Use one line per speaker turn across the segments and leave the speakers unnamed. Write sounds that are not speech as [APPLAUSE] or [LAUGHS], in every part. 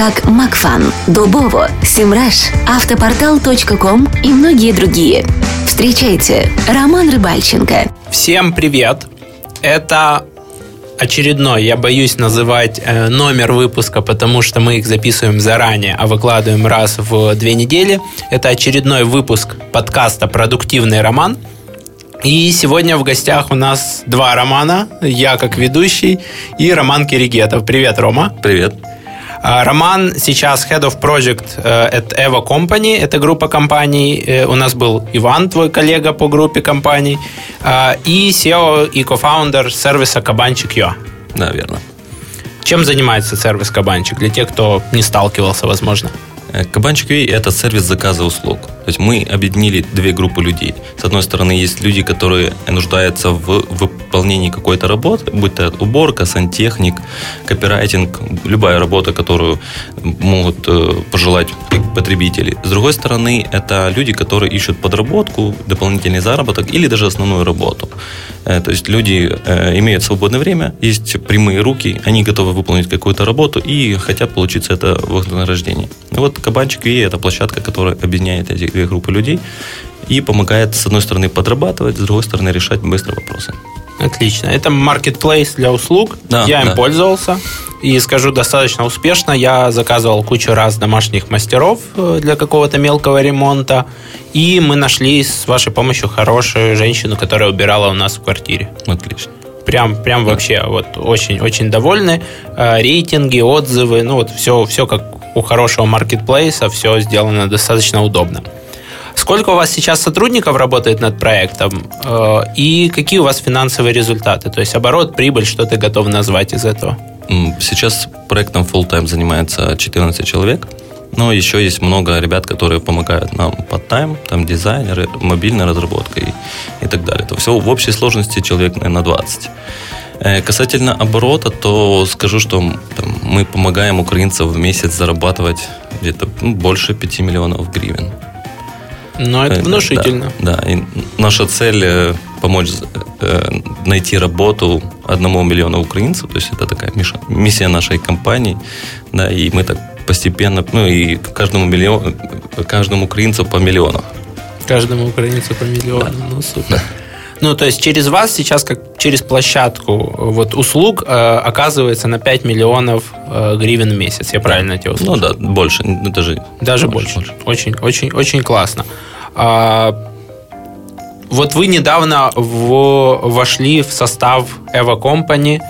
как Макфан, Дубово, Симраш, Автопортал.ком и многие другие. Встречайте, Роман Рыбальченко.
Всем привет! Это очередной, я боюсь называть э, номер выпуска, потому что мы их записываем заранее, а выкладываем раз в две недели. Это очередной выпуск подкаста «Продуктивный роман». И сегодня в гостях у нас два романа. Я как ведущий и Роман Киригетов. Привет, Рома.
Привет.
А, Роман сейчас Head of Project э, at Evo Company, это группа компаний. Э, у нас был Иван, твой коллега по группе компаний, а, и SEO и кофаундер сервиса Кабанчик.io.
Да, верно.
Чем занимается сервис Кабанчик для тех, кто не сталкивался, возможно?
Э, Кабанчик UA – это сервис заказа услуг. То есть мы объединили две группы людей. С одной стороны, есть люди, которые нуждаются в выполнении какой-то работы, будь то уборка, сантехник, копирайтинг, любая работа, которую могут э, пожелать потребители. С другой стороны, это люди, которые ищут подработку, дополнительный заработок или даже основную работу. Э, то есть люди имеют свободное время, есть прямые руки, они готовы выполнить какую-то работу и хотят получить это вознаграждение. Вот Кабанчик UA – это площадка, которая объединяет эти две группы людей и помогает, с одной стороны, подрабатывать, с другой стороны, решать быстро вопросы.
Отлично. Это маркетплейс для услуг.
Да,
я им
да.
пользовался. И скажу, достаточно успешно. Я заказывал кучу раз домашних мастеров э, для какого-то мелкого ремонта. И мы нашли с вашей помощью хорошую женщину, которая убирала у нас в квартире.
Отлично.
Прям, прям вообще вот очень-очень довольны. Э, Рейтинги, отзывы, ну вот все, все как у хорошего маркетплейса, все сделано достаточно удобно. Сколько у вас сейчас сотрудников работает над проектом э, и какие у вас финансовые результаты? То есть оборот, прибыль, что ты готов назвать из этого?
Сейчас проектом full time занимается 14 человек. Но еще есть много ребят, которые помогают нам под тайм, там дизайнеры, мобильная разработка и, и так далее. То все в общей сложности человек, наверное, 20. Э, Касательно оборота, то скажу, что там, мы помогаем украинцам в месяц зарабатывать где-то ну, больше 5 миллионов гривен.
Ну, это
Э,
внушительно.
Да, да. И наша цель э, помочь э, найти работу одному миллиону украинцев. То есть это такая миссия нашей компании. Да, и мы так постепенно, ну и каждому миллион, каждому украинцу по миллиону.
Каждому украинцу по миллиону. Ну, супер. Ну, то есть через вас сейчас, как через площадку вот услуг, э, оказывается на 5 миллионов э, гривен в месяц. Я правильно тебя услышал?
Ну да, больше, даже,
Даже больше. Очень, очень, очень классно. А, вот вы недавно в- вошли в состав Evo Company.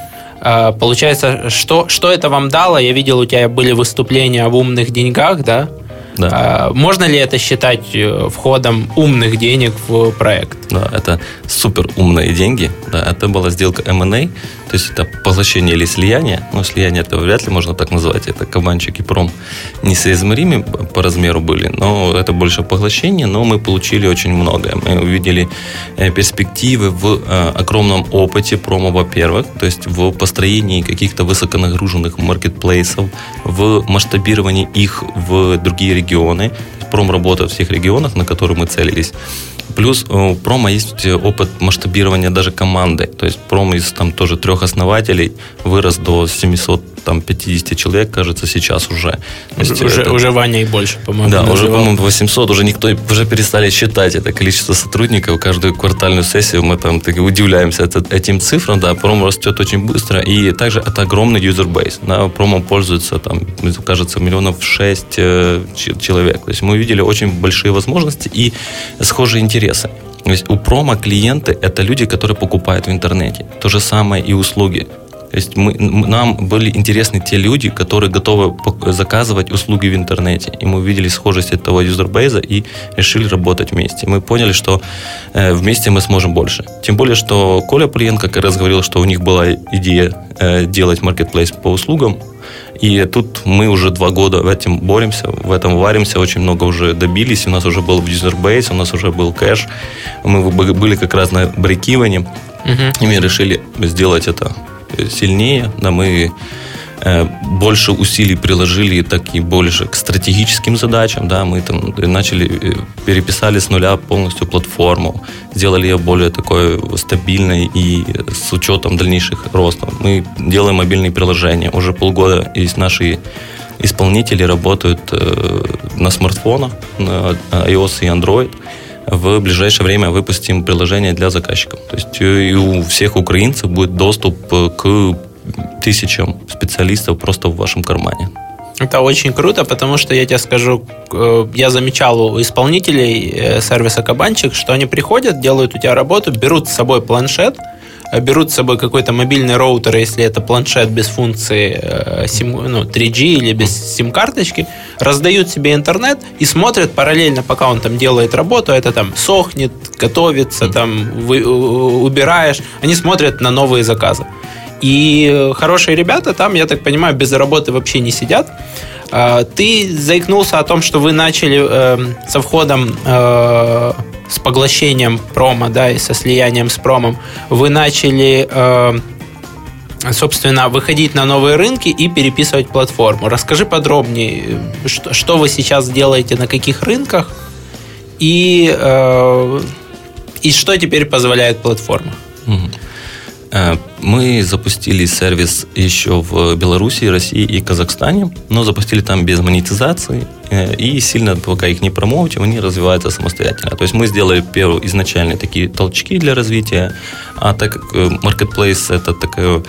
А, получается, что, что это вам дало? Я видел, у тебя были выступления об умных деньгах, да?
Да.
А, можно ли это считать э, входом умных денег в проект?
Да, это супер умные деньги. Да, это была сделка M&A, то есть это поглощение или слияние. Ну, слияние это вряд ли можно так назвать. Это кабанчик и пром несоизмеримы по размеру были, но это больше поглощение, но мы получили очень многое. Мы увидели э, перспективы в э, огромном опыте промо, во-первых, то есть в построении каких-то высоконагруженных маркетплейсов, в масштабировании их в другие регионы. Пром работает в всех регионах, на которые мы целились. Плюс э, у промо есть опыт масштабирования даже команды. То есть пром из там тоже трех основателей вырос до 700 там 50 человек, кажется, сейчас уже.
То есть уже, это, уже Ваня и больше, по-моему.
Да, уже, по-моему, 800, уже никто, уже перестали считать это количество сотрудников. Каждую квартальную сессию мы там так удивляемся этим цифрам, да, промо растет очень быстро, и также это огромный юзербейс, да, промо пользуется там, кажется, миллионов 6 э, человек. То есть мы увидели очень большие возможности и схожие интересы. То есть у промо клиенты это люди, которые покупают в интернете. То же самое и услуги. То есть мы, нам были интересны те люди, которые готовы заказывать услуги в интернете. И мы увидели схожесть этого юзербейза и решили работать вместе. Мы поняли, что э, вместе мы сможем больше. Тем более, что Коля Полиенко как раз говорил, что у них была идея э, делать маркетплейс по услугам. И тут мы уже два года в этом боремся, в этом варимся, очень много уже добились. У нас уже был юзербейс, у нас уже был кэш. Мы были как раз на брейкиване. Uh-huh. И мы решили сделать это сильнее, да, мы э, больше усилий приложили так и больше к стратегическим задачам, да, мы там начали, э, переписали с нуля полностью платформу, сделали ее более такой стабильной и с учетом дальнейших ростов. Мы делаем мобильные приложения, уже полгода есть наши исполнители работают э, на смартфонах, на iOS и Android, в ближайшее время выпустим приложение для заказчиков. То есть э, и у всех украинцев будет доступ э, к тысячам специалистов просто в вашем кармане.
Это очень круто, потому что я тебе скажу, э, я замечал у исполнителей сервиса Кабанчик, что они приходят, делают у тебя работу, берут с собой планшет, берут с собой какой-то мобильный роутер, если это планшет без функции э, ну, 3G или без сим-карточки, раздают себе интернет и смотрят параллельно, пока он там делает работу, это там сохнет, готовится, там вы, убираешь, они смотрят на новые заказы. И хорошие ребята там, я так понимаю, без работы вообще не сидят. А, ты заикнулся о том, что вы начали э, со входом э, с поглощением промо, да, и со слиянием с промом, вы начали, э, собственно, выходить на новые рынки и переписывать платформу. Расскажи подробнее, что, что вы сейчас делаете на каких рынках и, э, и что теперь позволяет платформа.
Э, мы запустили сервис еще в Беларуси, России и Казахстане, но запустили там без монетизации и сильно пока их не промоутим, они развиваются самостоятельно. То есть мы сделали первые изначальные такие толчки для развития, а так как э, Marketplace это такая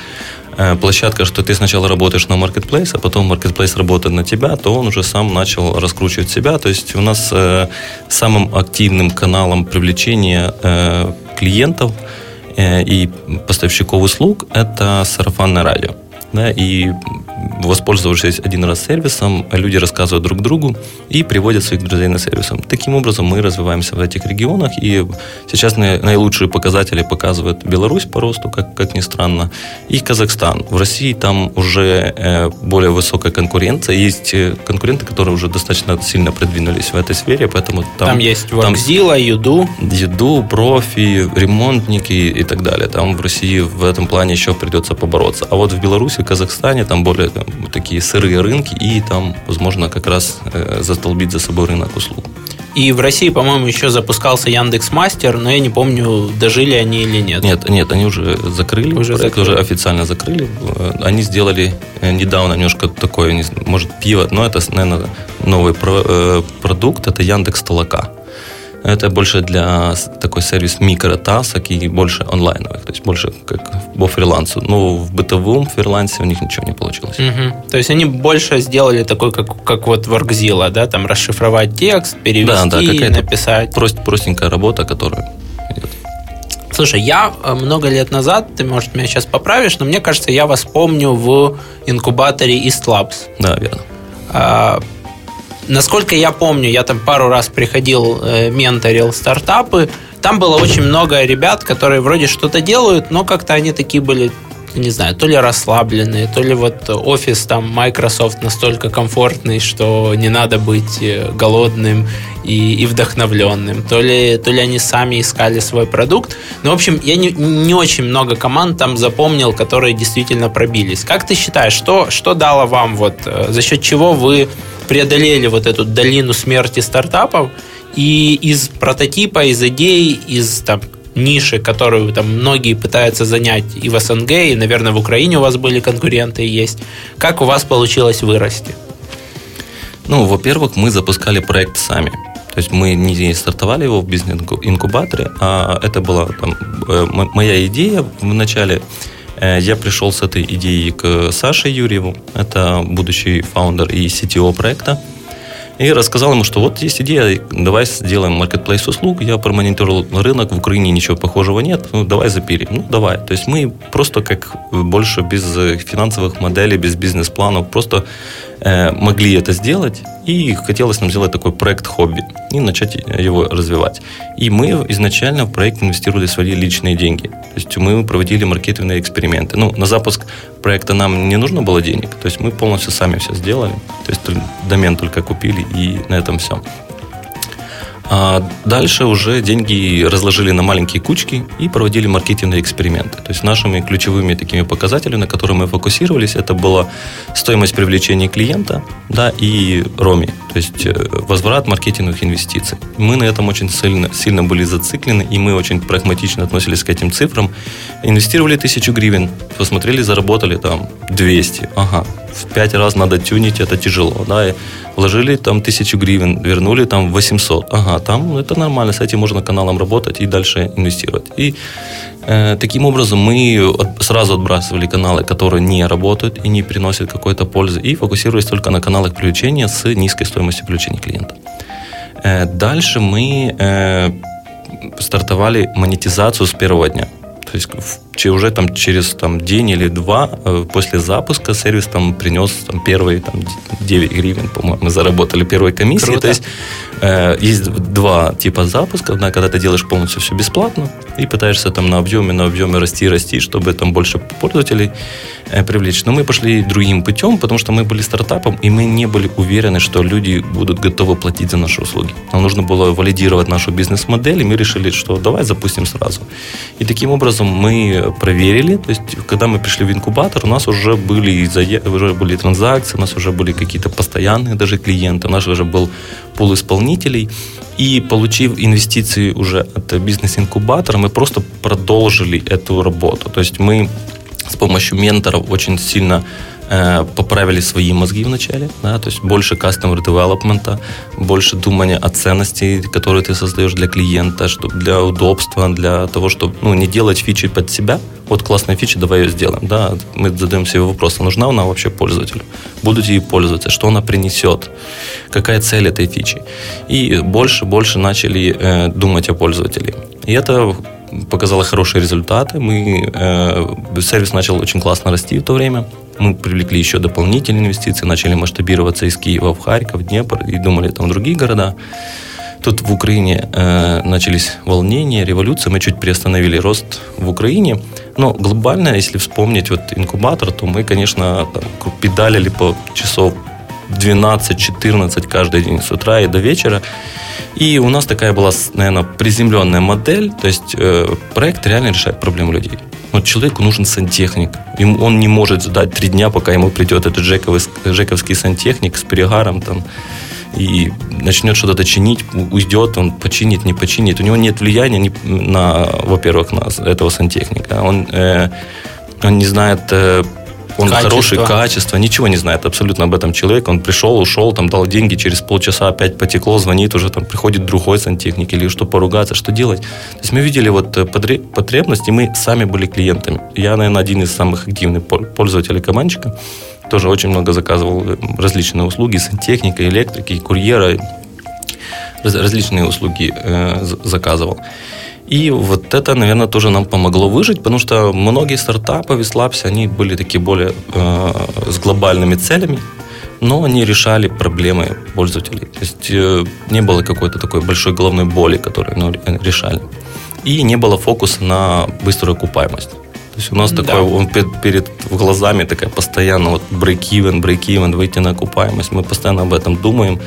площадка, что ты сначала работаешь на Marketplace, а потом Marketplace работает на тебя, то он уже сам начал раскручивать себя. То есть у нас самым активным каналом привлечения клиентов – Э, и поставщиков услуг – это сарафанное радио. Да, и воспользовавшись один раз сервисом, люди рассказывают друг другу и приводят своих друзей на сервис. Таким образом, мы развиваемся в этих регионах, и сейчас наилучшие показатели показывает Беларусь по росту, как, как ни странно, и Казахстан. В России там уже э, более высокая конкуренция, есть э, конкуренты, которые уже достаточно сильно продвинулись в этой сфере, поэтому
там... Там есть Вакзила, Юду.
Юду, профи, ремонтники и так далее. Там в России в этом плане еще придется побороться. А вот в Беларуси, Казахстане там более там, такие сырые рынки, и там, возможно, как раз э, застолбить за собой рынок услуг.
И в России, по-моему, еще запускался Яндекс Мастер, но я не помню, дожили они или нет.
Нет, нет, они уже закрыли. Уже проект закрыли. уже официально закрыли. Э, они сделали э, недавно немножко такое, может, пиво, но это, наверное, новый продукт, это Яндекс Толока. Это больше для такой сервис микротасок и больше онлайновых, то есть больше как по фрилансу. Но в бытовом фрилансе у них ничего не получилось.
Угу. То есть они больше сделали такой, как, как вот Workzilla, да, там расшифровать текст, перевести, да, да, написать.
Прост, простенькая работа, которая идет.
Слушай, я э, много лет назад, ты, может, меня сейчас поправишь, но мне кажется, я вас помню в инкубаторе East Labs.
Да, верно.
А, Насколько я помню, я там пару раз приходил, э, менторил стартапы. Там было очень много ребят, которые вроде что-то делают, но как-то они такие были не знаю, то ли расслабленные, то ли вот офис там Microsoft настолько комфортный, что не надо быть э, голодным и, и вдохновленным, то ли, то ли они сами искали свой продукт. Ну, в общем, я не, не очень много команд там запомнил, которые действительно пробились. Как ты считаешь, что, что дало вам, вот, э, за счет чего вы преодолели вот эту долину смерти стартапов и из прототипа, из идей, из там, ниши, которую там многие пытаются занять и в СНГ, и, наверное, в Украине у вас были конкуренты и есть. Как у вас получилось вырасти?
Ну, во-первых, мы запускали проект сами. То есть мы не стартовали его в бизнес-инкубаторе, а это была там, э, моя идея в начале. Э, я пришел с этой идеей к Саше Юрьеву, это будущий фаундер и CTO проекта и рассказал ему, что вот есть идея, давай сделаем маркетплейс услуг. Я промониторил рынок, в Украине ничего похожего нет, ну давай запилим. Ну давай. То есть мы просто как больше без финансовых моделей, без бизнес-планов, просто Э, могли это сделать, и хотелось нам сделать такой проект хобби и начать его развивать. И мы изначально в проект инвестировали свои личные деньги. То есть мы проводили маркетинговые эксперименты. Ну, на запуск проекта нам не нужно было денег, то есть мы полностью сами все сделали. То есть домен только купили, и на этом все. А дальше уже деньги разложили на маленькие кучки и проводили маркетинговые эксперименты. То есть нашими ключевыми такими показателями, на которые мы фокусировались, это была стоимость привлечения клиента да, и РОМИ, то есть э, возврат маркетинговых инвестиций. Мы на этом очень сильно, сильно были зациклены, и мы очень прагматично относились к этим цифрам. Инвестировали тысячу гривен, посмотрели, заработали там 200. Ага, в пять раз надо тюнить, это тяжело. Да, и вложили там тысячу гривен, вернули там 800. Ага, там ну, это нормально, с этим можно каналом работать и дальше инвестировать. И э, таким образом мы сразу отбрасывали каналы, которые не работают и не приносят какой-то пользы, и фокусировались только на каналах привлечения с низкой стоимостью привлечения клиента. Э, дальше мы э, стартовали монетизацию с первого дня. То есть уже там через там, день или два э, после запуска сервис там принес там, первые там, 9 гривен, по-моему, мы заработали первой комиссии. Круто. То есть э, есть два типа запуска. Одна, когда ты делаешь полностью все бесплатно и пытаешься там на объеме, на объеме расти, расти, чтобы там больше пользователей э, привлечь. Но мы пошли другим путем, потому что мы были стартапом, и мы не были уверены, что люди будут готовы платить за наши услуги. Нам нужно было валидировать нашу бизнес-модель, и мы решили, что давай запустим сразу. И таким образом мы проверили. То есть, когда мы пришли в инкубатор, у нас уже были, уже были транзакции, у нас уже были какие-то постоянные даже клиенты, у нас уже был пул исполнителей. И получив инвестиции уже от бизнес-инкубатора, мы просто продолжили эту работу. То есть мы с помощью менторов очень сильно Э, поправили свои мозги вначале, да, то есть больше customer development, больше думания о ценности, которые ты создаешь для клиента, чтобы для удобства, для того, чтобы ну, не делать фичи под себя. Вот классная фича, давай ее сделаем. Да, мы задаем себе вопрос, а нужна она вообще пользователю? Будут ей пользоваться? Что она принесет? Какая цель этой фичи? И больше, больше начали э, думать о пользователе. И это показало хорошие результаты. Мы, э, сервис начал очень классно расти в то время. Мы привлекли еще дополнительные инвестиции, начали масштабироваться из Киева в Харьков, Днепр и думали там другие города. Тут в Украине э, начались волнения, революция, мы чуть приостановили рост в Украине. Но глобально, если вспомнить вот инкубатор, то мы, конечно, там, педалили по часов 12-14 каждый день с утра и до вечера. И у нас такая была, наверное, приземленная модель, то есть э, проект реально решает проблему людей. Вот человеку нужен сантехник. Ему, он не может ждать три дня, пока ему придет этот жековый, жековский сантехник с перегаром там, и начнет что-то чинить, уйдет, он починит, не починит. У него нет влияния на, во-первых, на этого сантехника. Он, э, он не знает э, он качество. хороший, качество, ничего не знает абсолютно об этом человек. Он пришел, ушел, там дал деньги, через полчаса опять потекло, звонит, уже там приходит другой сантехник или что поругаться, что делать. То есть мы видели вот э, потребность, и мы сами были клиентами. Я, наверное, один из самых активных пользователей Каманчика. Тоже очень много заказывал э, различные услуги, сантехника, электрики, курьера, различные услуги э, заказывал. И вот это, наверное, тоже нам помогло выжить, потому что многие стартапы вИслапсе, они были такие более э, с глобальными целями, но они решали проблемы пользователей. То есть э, не было какой-то такой большой головной боли, которую ну, решали. И не было фокуса на быструю окупаемость. То есть у нас да. такой, он перед, перед глазами такая постоянно вот break-even, break-even, выйти на окупаемость. Мы постоянно об этом думаем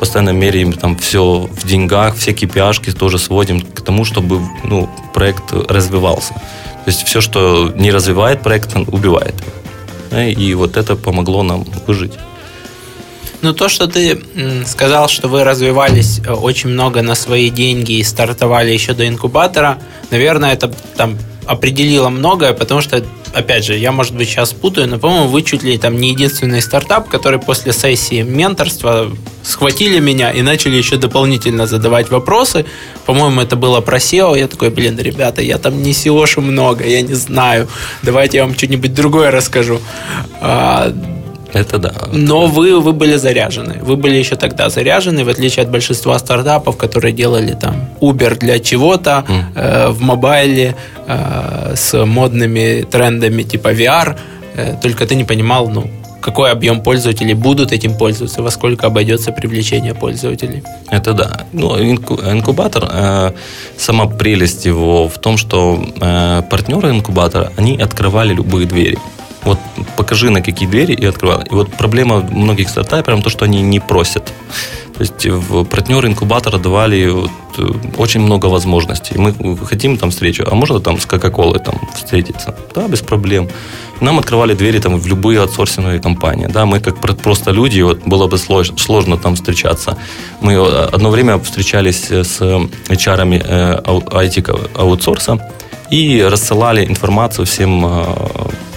постоянно меряем там все в деньгах, все KPI тоже сводим к тому, чтобы ну, проект развивался. То есть все, что не развивает проект, он убивает. И вот это помогло нам выжить.
Ну, то, что ты сказал, что вы развивались э, очень много на свои деньги и стартовали еще до инкубатора, наверное, это там определило многое, потому что, опять же, я, может быть, сейчас путаю, но, по-моему, вы чуть ли там не единственный стартап, который после сессии менторства схватили меня и начали еще дополнительно задавать вопросы. По-моему, это было про SEO. Я такой, блин, ребята, я там не SEOшу много, я не знаю. Давайте я вам что-нибудь другое расскажу.
Это да.
Но вы, вы были заряжены. Вы были еще тогда заряжены, в отличие от большинства стартапов, которые делали там Uber для чего-то mm. э, в мобайле э, с модными трендами типа VR. Э, только ты не понимал, ну, какой объем пользователей будут этим пользоваться, во сколько обойдется привлечение пользователей.
Это да. Ну, инкубатор, э, сама прелесть его в том, что э, партнеры инкубатора, они открывали любые двери. Вот покажи, на какие двери и открывай. И вот проблема многих стартаперов то, что они не просят. То есть в партнеры инкубатора давали вот, э, очень много возможностей. Мы хотим там встречу, а можно там с Кока-Колой там встретиться? Да, без проблем. Нам открывали двери там в любые аутсорсинговые компании. Да, мы как просто люди, вот было бы сложно, сложно там встречаться. Мы э, одно время встречались с HR-ами IT-аутсорса э, и рассылали информацию всем Э,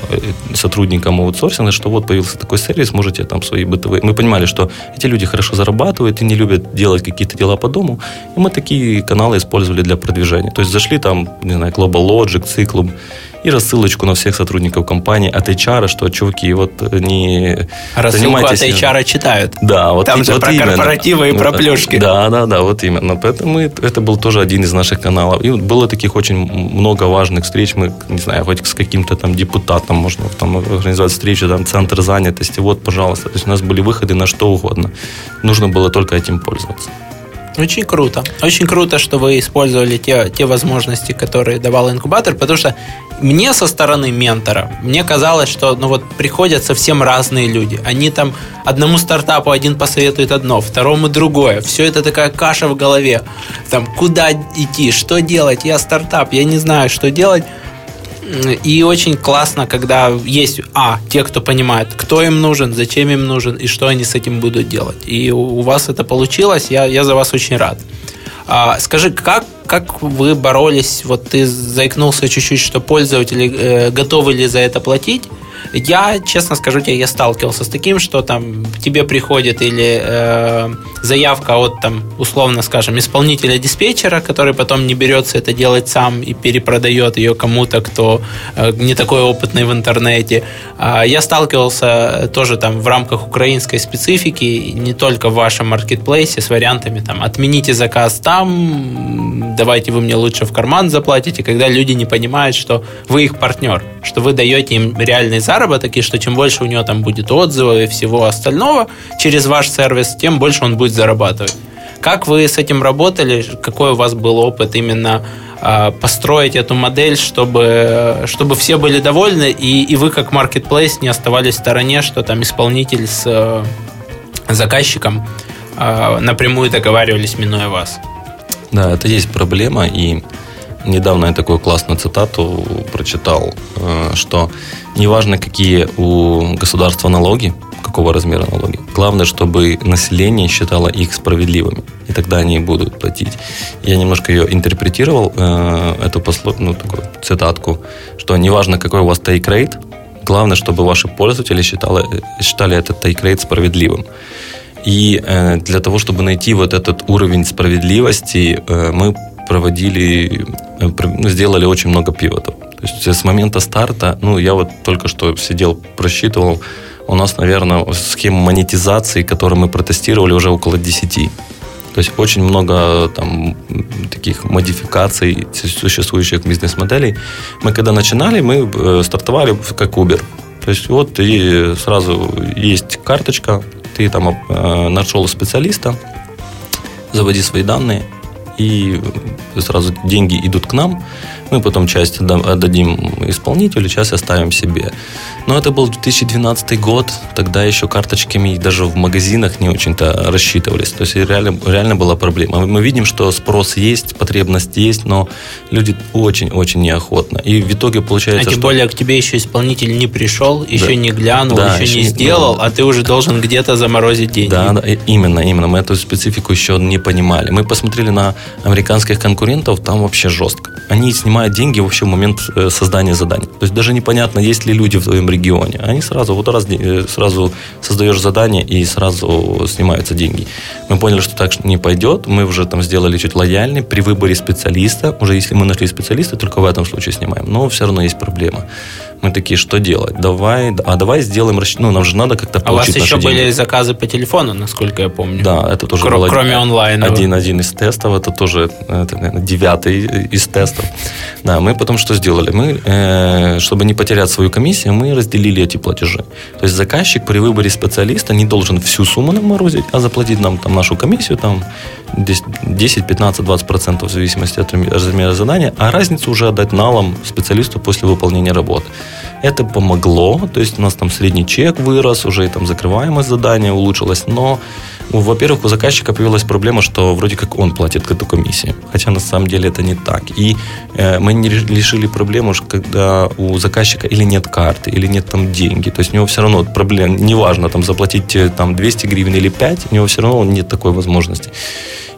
сотрудникам аутсорсинга, что вот появился такой сервис, можете там свои бытовые... Мы понимали, что эти люди хорошо зарабатывают и не любят делать какие-то дела по дому, и мы такие каналы использовали для продвижения. То есть зашли там, не знаю, Global Logic, Cyclum, и рассылочку на всех сотрудников компании от HR, что, чуваки, вот не
Рассылку занимайтесь... от HR читают.
Да, вот
Там и, же
вот
про именно. корпоративы и про плюшки.
Да, да, да, вот именно. Поэтому это был тоже один из наших каналов. И было таких очень много важных встреч. Мы, не знаю, хоть с каким-то там депутатом можно там организовать встречу, там центр занятости. Вот, пожалуйста. То есть у нас были выходы на что угодно. Нужно было только этим пользоваться.
Очень круто. Очень круто, что вы использовали те, те возможности, которые давал инкубатор, потому что мне со стороны ментора, мне казалось, что ну вот приходят совсем разные люди. Они там одному стартапу один посоветует одно, второму другое. Все это такая каша в голове. Там куда идти, что делать? Я стартап, я не знаю, что делать. И очень классно, когда есть, а, те, кто понимает, кто им нужен, зачем им нужен и что они с этим будут делать. И у вас это получилось, я, я за вас очень рад. А, скажи, как, как вы боролись? Вот ты заикнулся чуть-чуть, что пользователи э, готовы ли за это платить? Я, честно скажу тебе, я сталкивался с таким, что там тебе приходит или э, заявка от там, условно скажем, исполнителя диспетчера, который потом не берется это делать сам и перепродает ее кому-то, кто э, не такой опытный в интернете. А я сталкивался тоже там в рамках украинской специфики, не только в вашем маркетплейсе, с вариантами там отмените заказ там, давайте вы мне лучше в карман заплатите, когда люди не понимают, что вы их партнер, что вы даете им реальный заработок, и что чем больше у него там будет отзывов и всего остального через ваш сервис, тем больше он будет зарабатывать. Как вы с этим работали? Какой у вас был опыт именно а, построить эту модель, чтобы, чтобы все были довольны, и, и вы как marketplace не оставались в стороне, что там исполнитель с э, заказчиком а, напрямую договаривались, минуя вас?
Да, это есть проблема, и недавно я такую классную цитату прочитал, э, что неважно, какие у государства налоги, какого размера налоги, главное, чтобы население считало их справедливыми, и тогда они будут платить. Я немножко ее интерпретировал, э, эту послу, ну, такую цитатку, что неважно, какой у вас rate, главное, чтобы ваши пользователи считали, считали этот rate справедливым. И э, для того, чтобы найти вот этот уровень справедливости, мы проводили, э, сделали очень много пивотов. То есть с момента старта, ну, я вот только что сидел, просчитывал, у нас, наверное, схем монетизации, которые мы протестировали, уже около 10. То есть очень много там таких модификаций существующих бизнес-моделей. Мы когда начинали, мы э, стартовали как Uber. То есть вот и сразу есть карточка, ты там э, нашел специалиста, заводи свои данные, и сразу деньги идут к нам, мы потом часть отдадим исполнителю, часть оставим себе. Но это был 2012 год, тогда еще карточками даже в магазинах не очень-то рассчитывались. То есть реально, реально была проблема. Мы видим, что спрос есть, потребность есть, но люди очень-очень неохотно. И в итоге получается,
А тем
что...
более к тебе еще исполнитель не пришел, еще
Да.
не глянул,
Да,
еще
еще
не
не-
сделал, а ты уже должен где-то заморозить деньги.
Да, да, именно, именно. Мы эту специфику еще не понимали. Мы посмотрели на американских конкурентов, там вообще жестко. Они снимают деньги вообще в момент э, создания заданий. То есть даже непонятно, есть ли люди в твоем регионе. Они сразу, вот раз, э, сразу создаешь задание и сразу снимаются деньги. Мы поняли, что так не пойдет. Мы уже там сделали чуть лояльнее. При выборе специалиста, уже если мы нашли специалиста, только в этом случае снимаем. Но все равно есть проблема. Мы такие, что делать? Давай, а давай сделаем, расч- ну, нам же надо как-то
А у вас
получить
еще
деньги.
были заказы по телефону, насколько я помню.
Да, это тоже
Кро-
был один-
кроме онлайна.
Один, один из тестов, это тоже, это, наверное, девятый из тестов. Да, мы потом что сделали? Мы, э, чтобы не потерять свою комиссию, мы разделили эти платежи. То есть заказчик при выборе специалиста не должен всю сумму нам морозить, а заплатить нам там нашу комиссию, там 10, 10, 15, 20 процентов в зависимости от размера- задания, а разницу уже отдать налом специалисту после выполнения работы. Это помогло, то есть у нас там средний чек вырос, уже и там закрываемость задания улучшилась, но, во-первых, у заказчика появилась проблема, что вроде как он платит эту комиссию, хотя на самом деле это не так. И э, мы не ре- решили проблему, когда у заказчика или нет карты, или нет там деньги, то есть у него все равно проблема, неважно там заплатить э, там 200 гривен или 5, у него все равно нет такой возможности.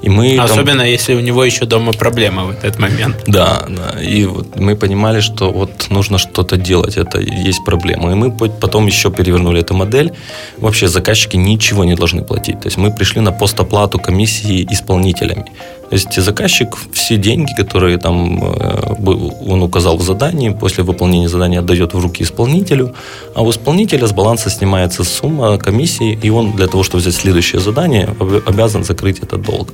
И мы там-
Особенно, если у него еще дома проблема в этот момент.
да, да. И вот мы понимали, что вот нужно что-то делать, это есть проблема. И мы по- потом еще перевернули эту модель. Вообще заказчики ничего не должны платить. То есть мы пришли на постоплату комиссии исполнителями. То есть заказчик все деньги, которые там э, он указал в задании, после выполнения задания отдает в руки исполнителю, а у исполнителя с баланса снимается сумма комиссии, и он для того, чтобы взять следующее задание, об- обязан закрыть этот долг.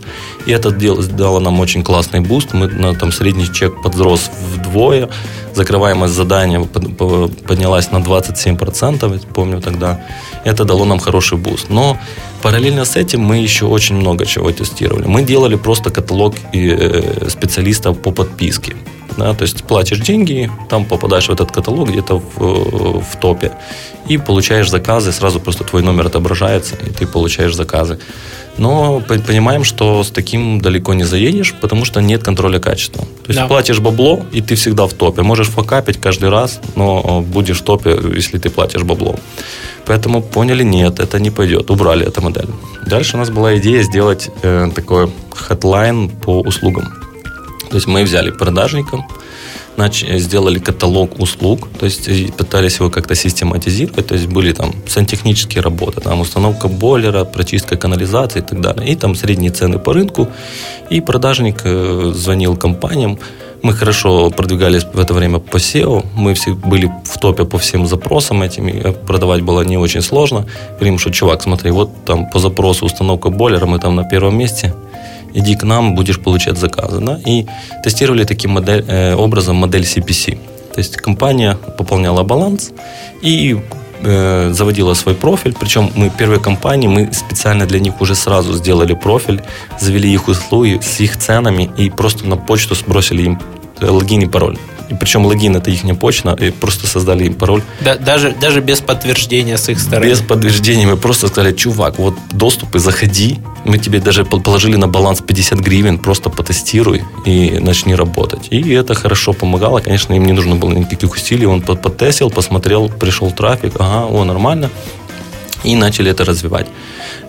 И это дало нам очень классный буст. Мы на там средний чек подрос вдвое, закрываемость задания под- по- поднялась на 27%, я помню тогда. Это дало нам хороший буст. Но параллельно с этим мы еще очень много чего тестировали. Мы делали просто каталог э, специалистов по подписке. Да, то есть платишь деньги, там попадаешь в этот каталог где-то в, э, в топе и получаешь заказы, сразу просто твой номер отображается, и ты получаешь заказы. Но по- понимаем, что с таким далеко не заедешь, потому что нет контроля качества. То есть
Да.
платишь бабло, и ты всегда в топе. Можешь факапить каждый раз, но э, будешь в топе, если ты платишь бабло. Поэтому поняли, нет, это не пойдет. Убрали эту модель. Дальше у нас была идея сделать э, такой hotline по услугам. То есть мы взяли продажника, сделали каталог услуг, то есть пытались его как-то систематизировать, то есть были там сантехнические работы, там установка бойлера, прочистка канализации и так далее, и там средние цены по рынку, и продажник э, звонил компаниям, мы хорошо продвигались в это время по SEO, мы все были в топе по всем запросам этим, и э, продавать было не очень сложно. Говорим, что, чувак, смотри, вот там по запросу установка бойлера, мы там на первом месте, иди к нам, будешь получать заказы. Да? И тестировали таким модель, э, образом модель CPC. То есть компания пополняла баланс и э, заводила свой профиль. Причем мы первой компании, мы специально для них уже сразу сделали профиль, завели их услуги с их ценами и просто на почту сбросили им э, логин и пароль. И причем логин это их почта, и просто создали им пароль.
Да- даже, даже без подтверждения с их стороны.
Без подтверждения мы просто сказали, чувак, вот доступы, заходи. Мы тебе даже пол- положили на баланс 50 гривен, просто потестируй и начни работать. И это хорошо помогало. Конечно, им не нужно было никаких усилий. Он по- потестил, посмотрел, пришел трафик, ага, о, нормально. И начали это развивать.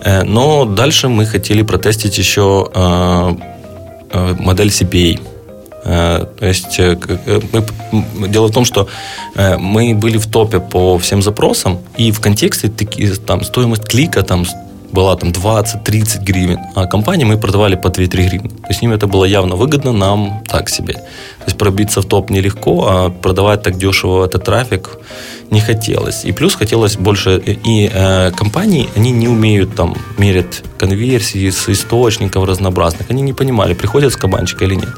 Э, Но дальше мы хотели протестить еще э, э, модель CPA. Э, То есть э, э, мы, дело в том, что мы были в топе по всем запросам, и в контексте таки- там, стоимость клика там, с- была там 20-30 гривен, а компании мы продавали по 2-3 гривны. То есть им это было явно выгодно, нам так себе. То есть пробиться в топ нелегко, а продавать так дешево этот трафик не хотелось. И плюс хотелось больше... И э, компании, они не умеют там мерять конверсии с источников разнообразных. Они не понимали, приходят с кабанчика или нет.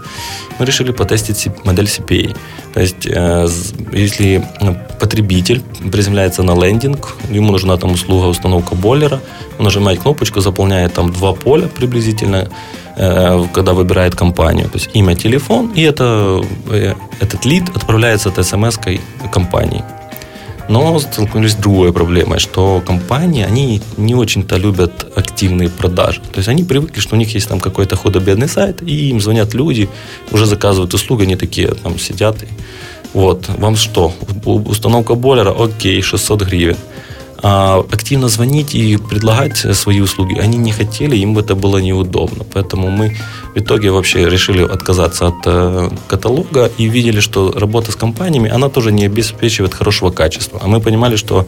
Мы решили потестить модель CPA. То есть, э, если ну, потребитель приземляется на лендинг, ему нужна там услуга установка бойлера, он нажимает кнопочку, заполняет там два поля приблизительно, э, когда выбирает компанию. То есть имя, телефон, и это, э, этот лид отправляется от смс компании. Но столкнулись с другой проблемой, что компании, они не очень-то любят активные продажи. То есть они привыкли, что у них есть там какой-то худо-бедный сайт, и им звонят люди, уже заказывают услуги, они такие там сидят. И, вот, вам что? Установка бойлера, окей, 600 гривен. А активно звонить и предлагать свои услуги они не хотели, им это было неудобно. Поэтому мы в итоге вообще решили отказаться от э, каталога и видели, что работа с компаниями, она тоже не обеспечивает хорошего качества. А мы понимали, что э,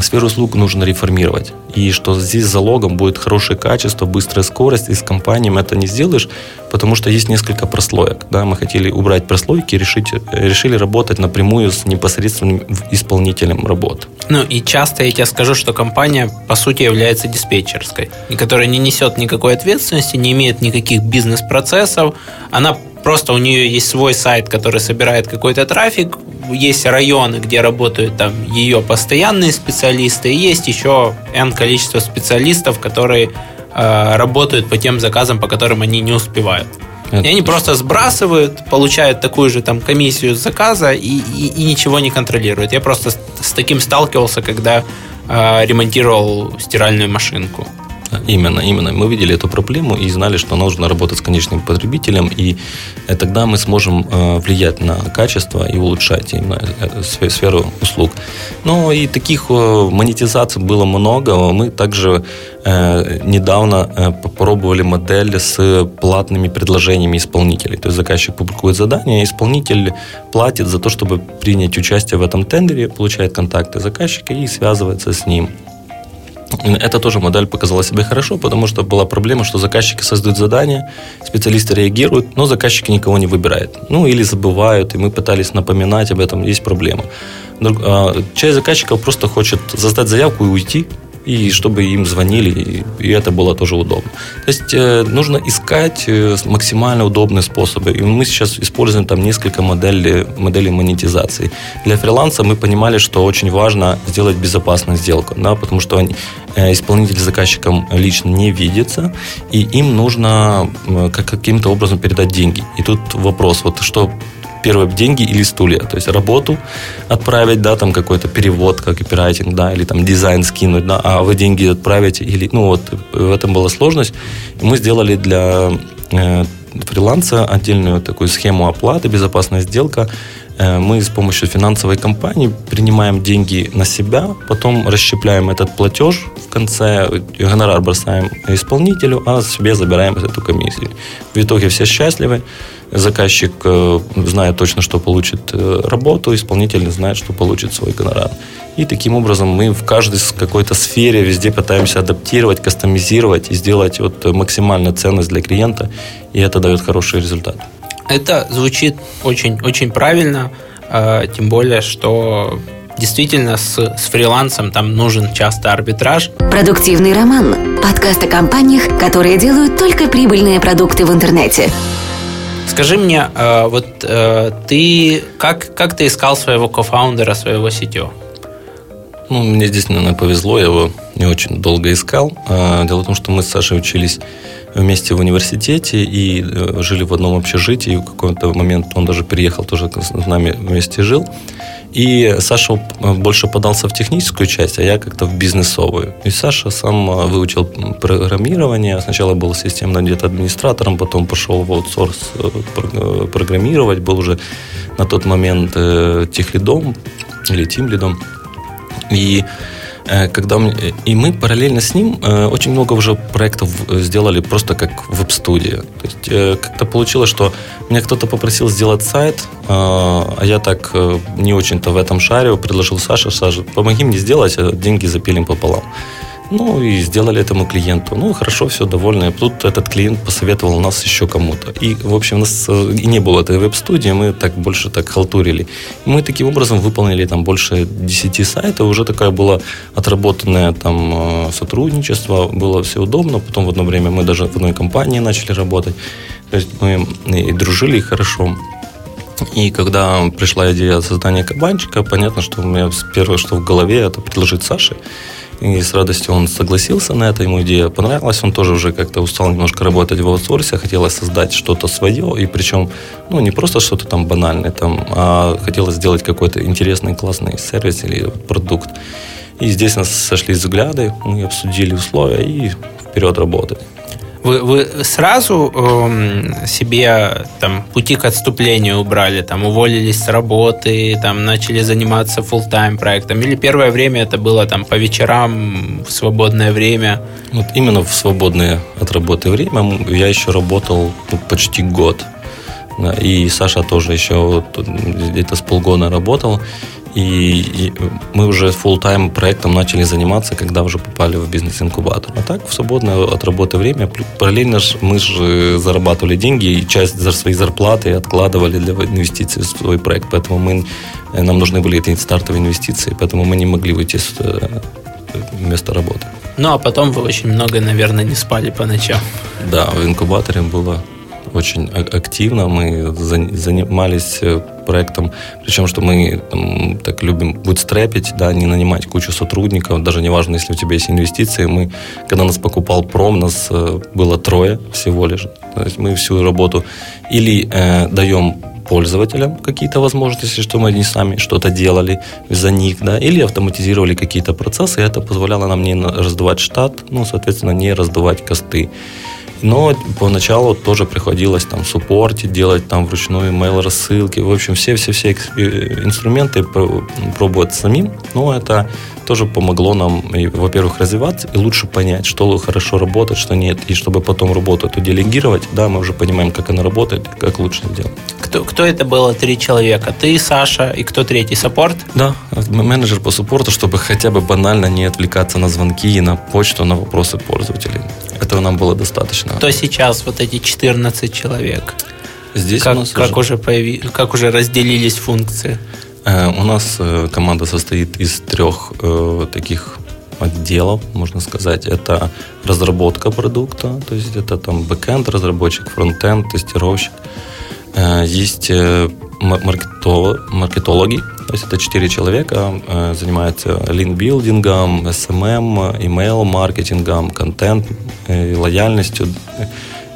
сферу услуг нужно реформировать. И что здесь залогом будет хорошее качество, быстрая скорость, и с компаниями это не сделаешь, потому что есть несколько прослоек. Да? Мы хотели убрать прослойки, решить, решили работать напрямую с непосредственным исполнителем работы.
Ну и часто я тебе скажу, что компания по сути является диспетчерской, которая не несет никакой ответственности, не имеет никаких бизнес-процессов, она просто у нее есть свой сайт, который собирает какой-то трафик, есть районы, где работают там ее постоянные специалисты, и есть еще N количество специалистов, которые э, работают по тем заказам, по которым они не успевают. Это и они просто сбрасывают, получают такую же там комиссию с заказа и, и, и ничего не контролируют. Я просто с, с таким сталкивался, когда э, ремонтировал стиральную машинку.
Именно, именно. Мы видели эту проблему и знали, что нужно работать с конечным потребителем, и э, тогда мы сможем э, влиять на качество и улучшать именно э, сферу услуг. Но и таких монетизаций было много. Мы также недавно попробовали модель с платными предложениями исполнителей. То есть заказчик публикует задание, исполнитель платит за то, чтобы принять участие в этом тендере, получает контакты заказчика и связывается с ним. Эта тоже модель показала себя хорошо, потому что была проблема, что заказчики создают задания, специалисты реагируют, но заказчики никого не выбирают. Ну, или забывают, и мы пытались напоминать об этом, есть проблема. А, часть заказчиков просто хочет создать заявку и уйти, и чтобы им звонили, и это было тоже удобно. То есть э, нужно искать э, максимально удобные способы. И мы сейчас используем там несколько моделей, моделей монетизации. Для фриланса мы понимали, что очень важно сделать безопасную сделку, да, потому что они, э, исполнитель заказчиком лично не видится, и им нужно как, каким-то образом передать деньги. И тут вопрос, вот что первые деньги или стулья. То есть работу отправить, да, там какой-то перевод, как копирайтинг, да, или там дизайн скинуть, да, а вы деньги отправите, или, ну вот, в этом была сложность. И мы сделали для э, фриланса отдельную такую схему оплаты, безопасная сделка. Э, мы с помощью финансовой компании принимаем деньги на себя, потом расщепляем этот платеж в конце, гонорар бросаем исполнителю, а себе забираем эту комиссию. В итоге все счастливы заказчик э, знает точно, что получит э, работу, исполнитель знает, что получит свой гонорар. И таким образом мы в каждой какой-то сфере везде пытаемся адаптировать, кастомизировать и сделать вот максимальную ценность для клиента, и это дает хороший результат.
Это звучит очень-очень правильно, э, тем более, что действительно с, с фрилансом там нужен часто арбитраж.
Продуктивный роман. Подкаст о компаниях, которые делают только прибыльные продукты в интернете.
Скажи мне, э, вот э, ты как, как ты искал своего кофаундера, своего CTO?
Ну, мне здесь, наверное, повезло, я его не очень долго искал. Дело в том, что мы с Сашей учились вместе в университете и э, жили в одном общежитии. В какой-то момент он даже переехал, тоже с нами вместе жил. И Саша э, больше подался в техническую часть, а я как-то в бизнесовую. И Саша сам э, выучил программирование. Сначала был системным где-то администратором, потом пошел в аутсорс программировать. Был уже на тот момент техлидом или тимлидом. И когда мы, и мы параллельно с ним э, очень много уже проектов сделали просто как веб-студия. То есть э, как-то получилось, что меня кто-то попросил сделать сайт, а я так не очень-то в этом шаре предложил Саше, Саша, помоги мне сделать, деньги запилим пополам. Ну, и сделали этому клиенту. Ну, хорошо, все, довольны. Тут этот клиент посоветовал нас еще кому-то. И, в общем, у нас э, и не было этой веб-студии, мы так больше так халтурили. И мы таким образом выполнили там больше 10 сайтов, уже такая была отработанное там э, сотрудничество, было все удобно. Потом в одно время мы даже в одной компании начали работать. То есть мы и дружили хорошо. И когда пришла идея создания кабанчика, понятно, что у меня первое, что в голове, это предложить Саше. И с радостью он согласился на это, ему идея понравилась. Он тоже уже как-то устал немножко работать в аутсорсе, хотелось создать что-то свое, и причем, ну, не просто что-то там банальное, там, а хотелось сделать какой-то интересный, классный сервис или продукт. И здесь нас сошлись взгляды, мы обсудили условия и вперед работать.
Вы, вы сразу э, себе там пути к отступлению убрали, там уволились с работы, там начали заниматься full тайм проектом, или первое время это было там по вечерам в свободное время?
Вот именно в свободное от работы время я еще работал ну, почти год. И Саша тоже еще где-то с полгода работал. И, и мы уже full-time проектом начали заниматься, когда уже попали в бизнес-инкубатор. А так, в свободное от работы время, параллельно ж, мы же зарабатывали деньги и часть за своей зарплаты откладывали для инвестиций в свой проект. Поэтому мы, э, нам нужны были эти стартовые инвестиции, поэтому мы не могли выйти с э, места работы.
Ну, а потом вы очень много, наверное, не спали по ночам.
Да, в инкубаторе было очень активно. Мы занимались э, проектом, причем что мы там, так любим бутстрепить, да, не нанимать кучу сотрудников, даже не важно, если у тебя есть инвестиции. Мы, когда нас покупал пром, нас э, было трое всего лишь. То есть мы всю работу или э, даем пользователям какие-то возможности, что мы не сами что-то делали за них, да, или автоматизировали какие-то процессы, и это позволяло нам не раздувать штат, ну, соответственно, не раздувать косты. Но поначалу тоже приходилось там суппортить, делать там вручную email рассылки. В общем, все-все-все э, инструменты пробовать самим. Но это тоже помогло нам, во-первых, развиваться и лучше понять, что хорошо работает, что нет. И чтобы потом работу эту делегировать, да, мы уже понимаем, как она работает, как лучше сделать.
Кто, кто это было? Три человека. Ты, Саша, и кто третий? Саппорт?
Да, менеджер по суппорту, чтобы хотя бы банально не отвлекаться на звонки и на почту, на вопросы пользователей. Этого нам было достаточно.
То сейчас вот эти 14 человек?
Здесь
как,
у нас
как, уже... Уже появи... как уже разделились функции?
Э, у нас э, команда состоит из трех э, таких отделов, можно сказать. Это разработка продукта, то есть это там бэкенд разработчик, фронтенд, тестировщик. Есть маркетологи, то есть это четыре человека, э, занимаются линкбилдингом, SMM, email маркетингом, контент, э, лояльностью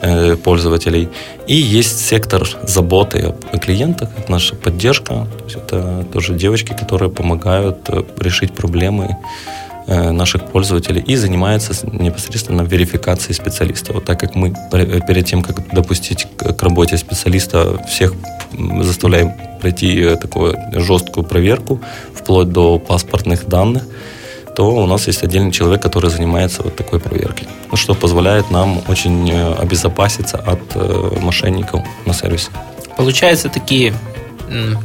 э, пользователей. И есть сектор заботы о клиентах, это наша поддержка. То есть это тоже девочки, которые помогают решить проблемы наших пользователей и занимается непосредственно верификацией специалистов. Вот так как мы перед тем, как допустить к работе специалиста, всех заставляем пройти э, такую жесткую проверку, вплоть до паспортных данных, то у нас есть отдельный человек, который занимается вот такой проверкой, ну, что позволяет нам очень э, обезопаситься от э, мошенников на сервисе.
Получается, такие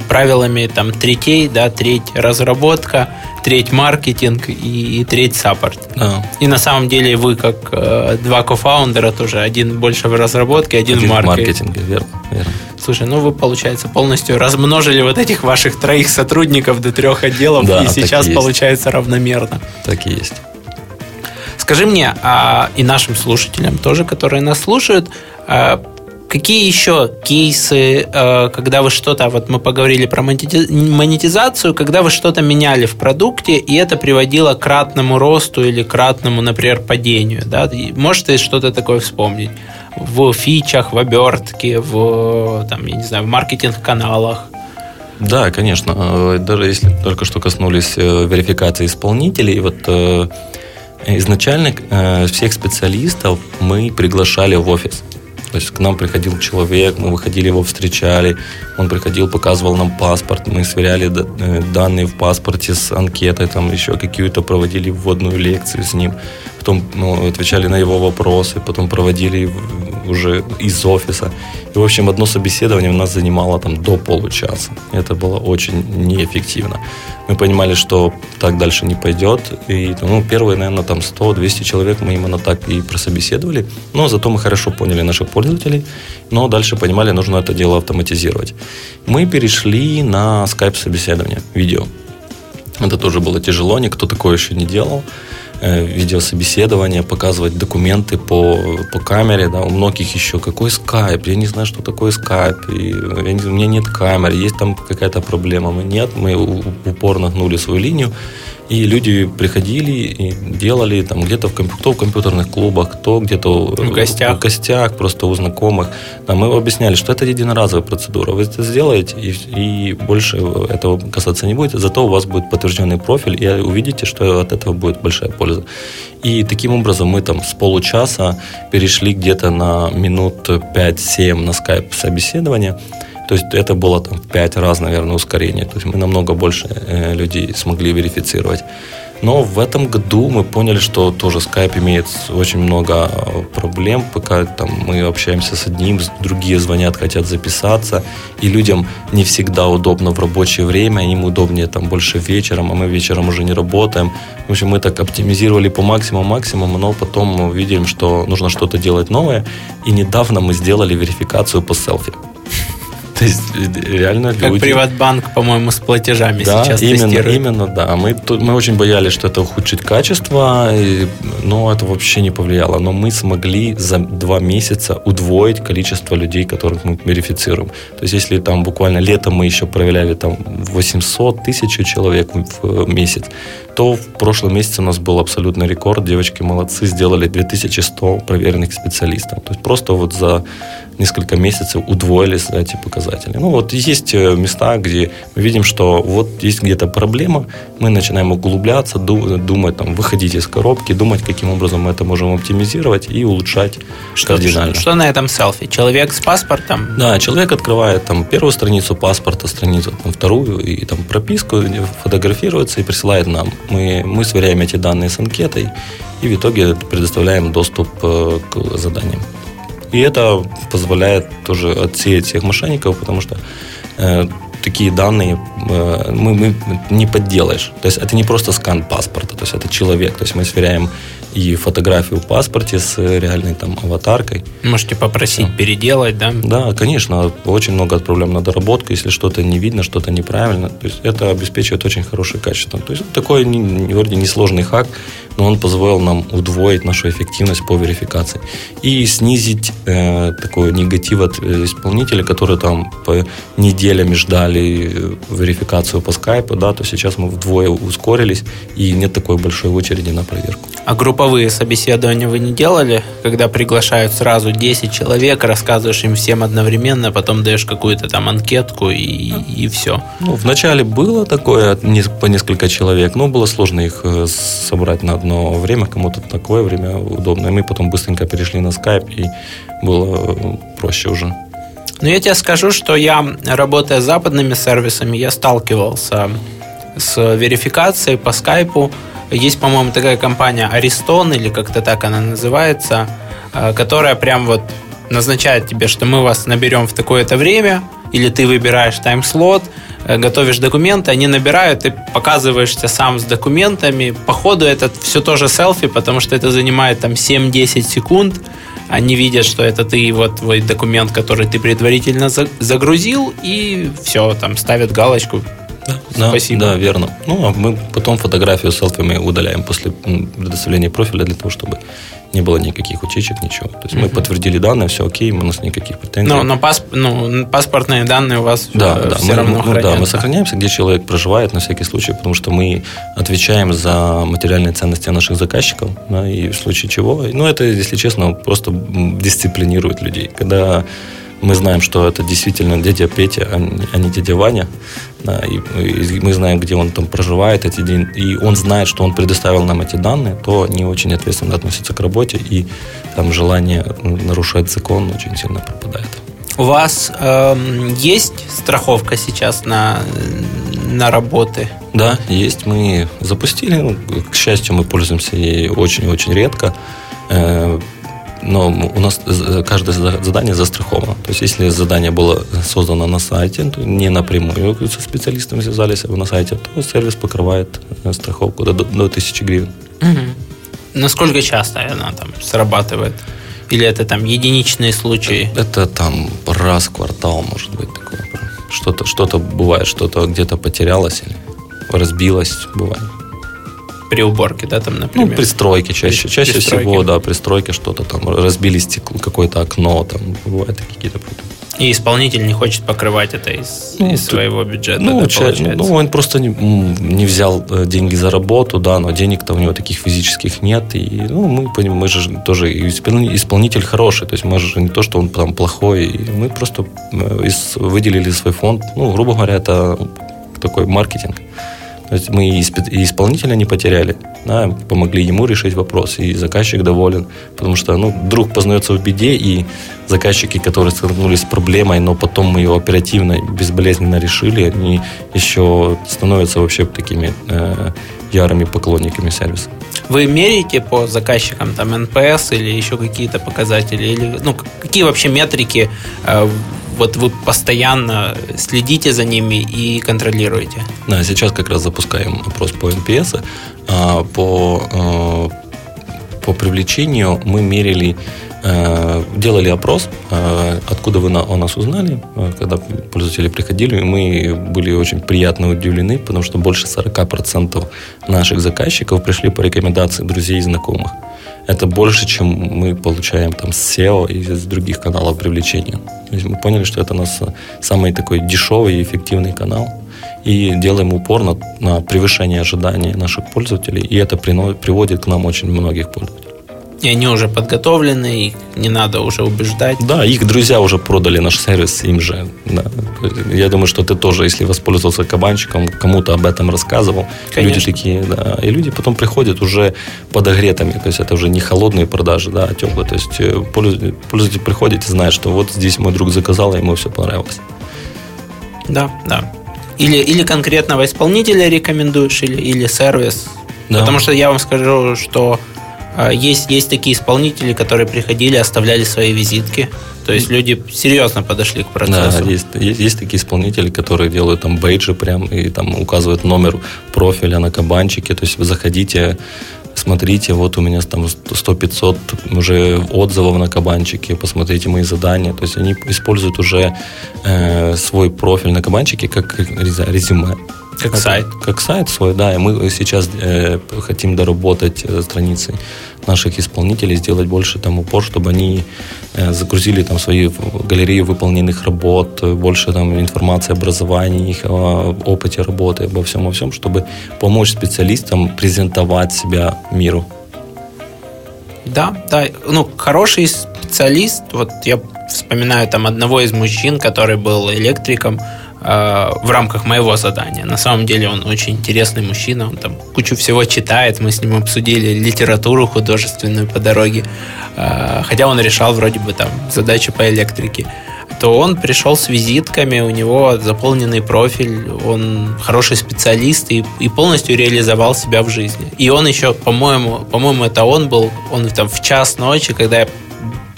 правилами там третей, да, треть разработка, треть маркетинг и, и треть саппорт.
Да.
И на самом деле вы как э, два кофаундера тоже, один больше в разработке, один, один в
маркетинге. верно, верно.
Слушай, ну вы, получается, полностью размножили вот этих ваших троих сотрудников до трех отделов, да, и сейчас получается равномерно.
Так и есть.
Скажи мне, а и нашим слушателям тоже, которые нас слушают, а, Какие еще кейсы, э, когда вы что-то, вот мы поговорили про монетизацию, когда вы что-то меняли в продукте, и это приводило к кратному росту или кратному, например, падению? Да? Можете что-то такое вспомнить? В фичах, в обертке, в, там, я не знаю, в маркетинг-каналах?
Да, конечно. Э, даже если только что коснулись э, верификации исполнителей, вот изначально всех специалистов мы приглашали в офис. То есть к нам приходил человек, мы выходили его встречали, он приходил, показывал нам паспорт, мы сверяли э, данные в паспорте с анкетой, там еще какие-то проводили вводную лекцию с ним, потом ну, отвечали на его вопросы, потом проводили уже из офиса. И, в общем, одно собеседование у нас занимало там до получаса. Это было очень неэффективно. Мы понимали, что так дальше не пойдет. И ну, первые, наверное, там 100-200 человек мы именно так и прособеседовали. Но зато мы хорошо поняли наших пользователей. Но дальше понимали, нужно это дело автоматизировать. Мы перешли на скайп-собеседование, видео. Это тоже было тяжело, никто такое еще не делал. Э, видеособеседование, показывать документы по, по камере, да, у многих еще какой скайп, я не знаю, что такое скайп, и я не, у меня нет камеры, есть там какая-то проблема, мы нет, мы упорно гнули свою линию, И люди приходили и делали там где-то в, кто в компьютерных клубах, кто где-то
в гостях.
в гостях, просто у знакомых. Да, мы объясняли, что это единоразовая процедура. Вы это сделаете, и, и больше этого касаться не будет. Зато у вас будет подтвержденный профиль, и увидите, что от этого будет большая польза. И таким образом мы там с получаса перешли где-то на минут 5-7 на скайп собеседование. То есть это было там в 5 раз, наверное, ускорение. То есть мы намного больше э, людей смогли верифицировать. Но в этом году мы поняли, что тоже Skype имеет очень много э, проблем, пока там мы общаемся с одним, другие звонят, хотят записаться, и людям не всегда удобно в рабочее время, им удобнее там больше вечером, а мы вечером уже не работаем. В общем, мы так оптимизировали по максимуму максимуму, но потом мы видим, что нужно что-то делать новое, и недавно мы сделали верификацию по селфи.
То есть реально как люди... Приватбанк, по-моему, с платежами
да,
сейчас
именно,
тестирует.
именно, да. Мы, мы очень боялись, что это ухудшит качество, и, но это вообще не повлияло. Но мы смогли за два месяца удвоить количество людей, которых мы верифицируем. То есть если там буквально летом мы еще проверяли там 800 тысяч человек в месяц, то в прошлом месяце у нас был абсолютный рекорд. Девочки молодцы, сделали 2100 проверенных специалистов. То есть просто вот за несколько месяцев удвоились эти показатели. Ну вот есть э, места, где мы видим, что вот есть где-то проблема, мы начинаем углубляться, думать, там, выходить из коробки, думать, каким образом мы это можем оптимизировать и улучшать
что, кардинально. Что, что на этом селфи? Человек с паспортом?
Да, человек открывает там первую страницу паспорта, страницу там, вторую и там прописку, фотографируется и присылает нам. Мы, мы сверяем эти данные с анкетой и в итоге предоставляем доступ э, к заданиям. И это позволяет тоже отсеять всех мошенников, потому что э, такие данные э, мы, мы не подделаешь. То есть это не просто скан паспорта, то есть это человек. То есть мы сверяем и фотографию в паспорте с реальной там аватаркой.
Можете попросить да. переделать, да?
Да, конечно. Очень много отправляем на доработку, если что-то не видно, что-то неправильно. То есть это обеспечивает очень хорошее качество. То есть такой вроде несложный хак, но он позволил нам удвоить нашу эффективность по верификации и снизить э, такой негатив от э, исполнителя, которые там по неделями ждали э, верификацию по скайпу, да, то сейчас мы вдвое ускорились и нет такой большой очереди на проверку.
А групповые собеседования вы не делали, когда приглашают сразу 10 человек, рассказываешь им всем одновременно, потом даешь какую-то там анкетку и, и все?
Ну, вначале было такое по несколько человек, но было сложно их э, собрать на одно время, кому-то такое время удобное. Мы потом быстренько перешли на скайп, и было э, проще уже.
Ну, я тебе скажу, что я, работая с западными сервисами, я сталкивался с верификацией по скайпу, есть, по-моему, такая компания Ariston, или как-то так она называется, э, которая прям вот назначает тебе, что мы вас наберем в такое-то время, или ты выбираешь тайм-слот, э, готовишь документы, они набирают, ты показываешься сам с документами. По ходу это все тоже селфи, потому что это занимает там 7-10 секунд. Они видят, что это ты, вот твой документ, который ты предварительно загрузил, и все, там ставят галочку,
да, Спасибо. Да, верно. Ну, а мы потом фотографию с селфи мы удаляем после предоставления профиля для того, чтобы не было никаких утечек, ничего. То есть угу. мы подтвердили данные, все окей, у нас никаких претензий.
Но, но пасп, ну, паспортные данные у вас
да, э, да, все мы, равно ну, Да, мы сохраняемся, где человек проживает на всякий случай, потому что мы отвечаем за материальные ценности наших заказчиков, да, и в случае чего. Ну, это, если честно, просто дисциплинирует людей. Когда мы знаем, что это действительно дядя Петя, а не дядя Ваня. Да, и, и мы знаем, где он там проживает эти дни, и он знает, что он предоставил нам эти данные, то они очень ответственно относятся к работе, и там желание нарушать закон очень сильно пропадает.
У вас э, есть страховка сейчас на, на работы?
Да, есть. Мы запустили. К счастью, мы пользуемся ей очень-очень редко. Э, но у нас каждое задание застраховано. То есть, если задание было создано на сайте, то не напрямую со специалистом связались а на сайте, то сервис покрывает э, страховку до, до 1000 гривен.
Угу. Насколько часто она там срабатывает? Или это там единичные случаи?
Это там раз в квартал может быть такое. Что-то что бывает, что-то где-то потерялось или разбилось, бывает
при уборке, да, там, например?
Ну, при стройке чаще. Чаще при всего, да, при стройке что-то там, разбили стекло, какое-то окно, там, бывают какие-то.
И исполнитель не хочет покрывать это из, ну, из своего бюджета.
Ну, да, ча- ну, он просто не, не взял э, деньги за работу, да, но денег-то у него таких физических нет. И ну, мы понимаем, мы же тоже исполнитель хороший, то есть мы же не то, что он там плохой, мы просто э, выделили свой фонд. Ну, грубо говоря, это такой маркетинг. То есть мы и исполнителя не потеряли, да, помогли ему решить вопрос, и заказчик доволен, потому что ну, друг познается в беде, и заказчики, которые столкнулись с проблемой, но потом мы ее оперативно, безболезненно решили, они еще становятся вообще такими э, ярыми поклонниками сервиса.
Вы меряете по заказчикам там NPS или еще какие-то показатели? Или, ну, какие вообще метрики э, вот вы постоянно следите за ними и контролируете?
Да, сейчас как раз запускаем опрос по NPS. А, по, а, по привлечению мы мерили а, делали опрос, откуда вы о нас узнали, когда пользователи приходили, мы были очень приятно удивлены, потому что больше 40% наших заказчиков пришли по рекомендации друзей и знакомых это больше, чем мы получаем там с SEO и из других каналов привлечения. То есть мы поняли, что это у нас самый такой дешевый и эффективный канал. И делаем упор на, на превышение ожиданий наших пользователей. И это приводит к нам очень многих пользователей.
И они уже подготовлены, их не надо уже убеждать.
Да, их друзья уже продали наш сервис им же. Да. Я думаю, что ты тоже, если воспользовался кабанчиком, кому-то об этом рассказывал. Конечно. Люди такие, да. И люди потом приходят уже подогретыми. То есть это уже не холодные продажи, да, а теплые. То есть э, пользователь приходит и знает, что вот здесь мой друг заказал, и ему все понравилось.
Да, да. Или, или конкретного исполнителя рекомендуешь, или, или сервис. Да. Потому что я вам скажу, что а, есть, есть такие исполнители, которые приходили, оставляли свои визитки. То есть люди серьезно подошли к процессу.
Да, есть, есть, есть такие исполнители, которые делают там бейджи прям и там указывают номер профиля на кабанчике. То есть вы заходите, смотрите, вот у меня там 100-500 уже отзывов на кабанчике, посмотрите мои задания. То есть они используют уже э, свой профиль на кабанчике как резюме.
Как это, сайт.
Как сайт свой, да. И мы сейчас э, хотим доработать э, страницы наших исполнителей, сделать больше там упор, чтобы они э, загрузили там свои галереи выполненных работ, больше там информации об образовании, их о опыте работы, обо всем, обо всем, чтобы помочь специалистам презентовать себя миру.
Да, да. Ну, хороший специалист, вот я вспоминаю там одного из мужчин, который был электриком, в рамках моего задания. На самом деле он очень интересный мужчина, он там кучу всего читает, мы с ним обсудили литературу художественную по дороге, э, хотя он решал вроде бы там задачи по электрике то он пришел с визитками, у него заполненный профиль, он хороший специалист и, и полностью реализовал себя в жизни. И он еще, по-моему, по-моему, это он был, он там в час ночи, когда я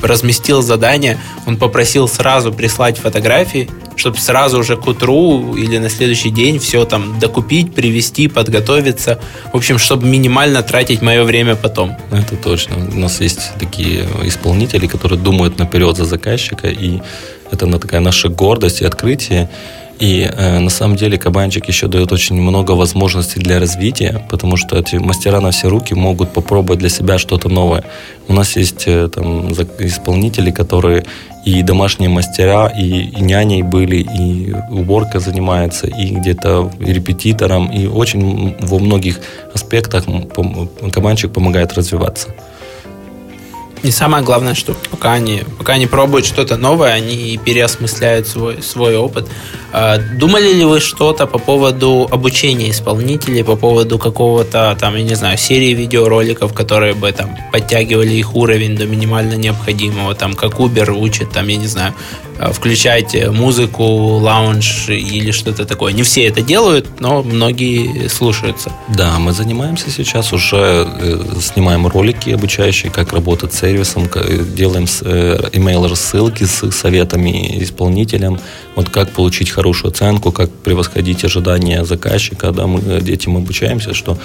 разместил задание, он попросил сразу прислать фотографии, чтобы сразу уже к утру или на следующий день все там докупить, привести, подготовиться. В общем, чтобы минимально тратить мое время потом.
Это точно. У нас есть такие исполнители, которые думают наперед за заказчика, и это такая наша гордость и открытие. И э, на самом деле кабанчик еще дает очень много возможностей для развития, потому что эти мастера на все руки могут попробовать для себя что-то новое. У нас есть э, там исполнители, которые и домашние мастера, и, и няней были, и уборка занимается, и где-то репетитором, и очень во многих аспектах кабанчик помогает развиваться.
И самое главное, что пока они, пока они пробуют что-то новое, они переосмысляют свой, свой опыт. А, думали ли вы что-то по поводу обучения исполнителей, по поводу какого-то, там, я не знаю, серии видеороликов, которые бы там подтягивали их уровень до минимально необходимого, там, как Uber учит, там, я не знаю, Э, включать музыку, лаунж или что-то такое. Не все это делают, но многие слушаются.
Да, мы занимаемся сейчас уже, э, снимаем ролики обучающие, как работать с сервисом, делаем email э, рассылки с советами исполнителям, вот как получить хорошую оценку, как превосходить ожидания заказчика, да, мы этим обучаемся, что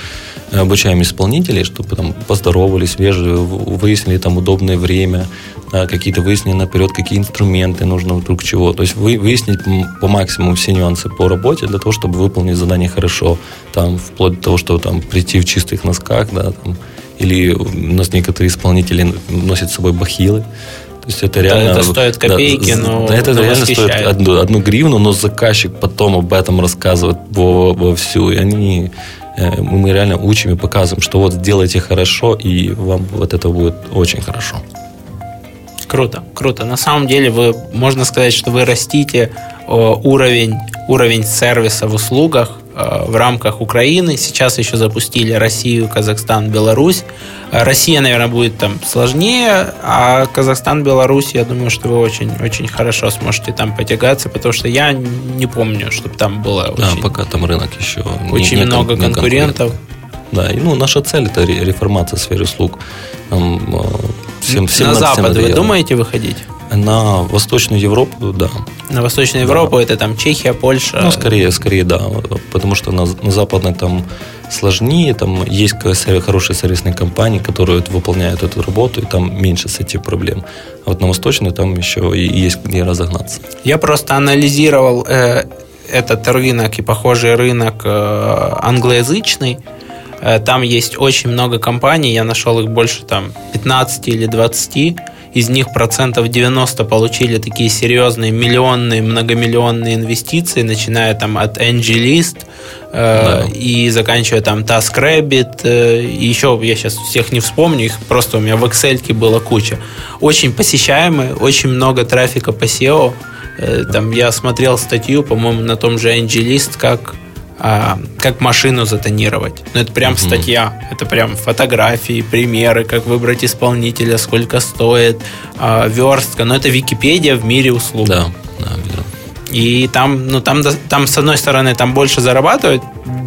обучаем исполнителей, чтобы там поздоровались, вежливо, выяснили там удобное время, да, какие-то выяснили наперед, какие инструменты нужно вдруг чего. То есть вы, выяснить по максимуму все нюансы по работе для того, чтобы выполнить задание хорошо. Там, вплоть до того, что там прийти в чистых носках, да, там, или у нас некоторые исполнители носят с собой бахилы, То есть это реально...
Это стоит копейки,
да,
но
Это
но
реально стоит одну, одну гривну, но заказчик потом об этом рассказывает во, во всю. И они э, мы реально учим и показываем, что вот сделайте хорошо, и вам вот это будет очень хорошо.
Круто, круто. На самом деле вы, можно сказать, что вы растите уровень, уровень сервиса в услугах э, в рамках Украины. Сейчас еще запустили Россию, Казахстан, Беларусь. Россия, наверное, будет там сложнее, а Казахстан, Беларусь, я думаю, что вы очень, очень хорошо сможете там потягаться, потому что я не помню, чтобы там было
да, очень, пока там рынок еще
очень не, много не конкурентов.
Да, и ну, наша цель это реформация сферы услуг. Там,
э, всем, всем на Запад вы думаете выходить?
На Восточную Европу, да.
На Восточную Европу да. это там Чехия, Польша?
Ну, скорее, скорее, да. Потому что на, на Западной там сложнее, там есть хорошие сервисные компании, которые выполняют эту работу, и там меньше с этих проблем. А вот на Восточной там еще и есть где разогнаться.
Я просто анализировал э, этот рынок и похожий рынок э, англоязычный. Э, там есть очень много компаний, я нашел их больше там 15 или 20. Из них процентов 90 получили такие серьезные миллионные, многомиллионные инвестиции, начиная там от AngelList э, да. и заканчивая там TaskRabbit. Э, и еще я сейчас всех не вспомню, их просто у меня в Excel была куча. Очень посещаемые, очень много трафика по SEO. Э, там я смотрел статью, по-моему, на том же AngelList, как а, как машину затонировать. Ну, это прям угу. статья, это прям фотографии, примеры, как выбрать исполнителя, сколько стоит, а, верстка. Но это Википедия в мире услуг.
Да, да, верно.
И там, ну, там, там, с одной стороны, там больше зарабатывать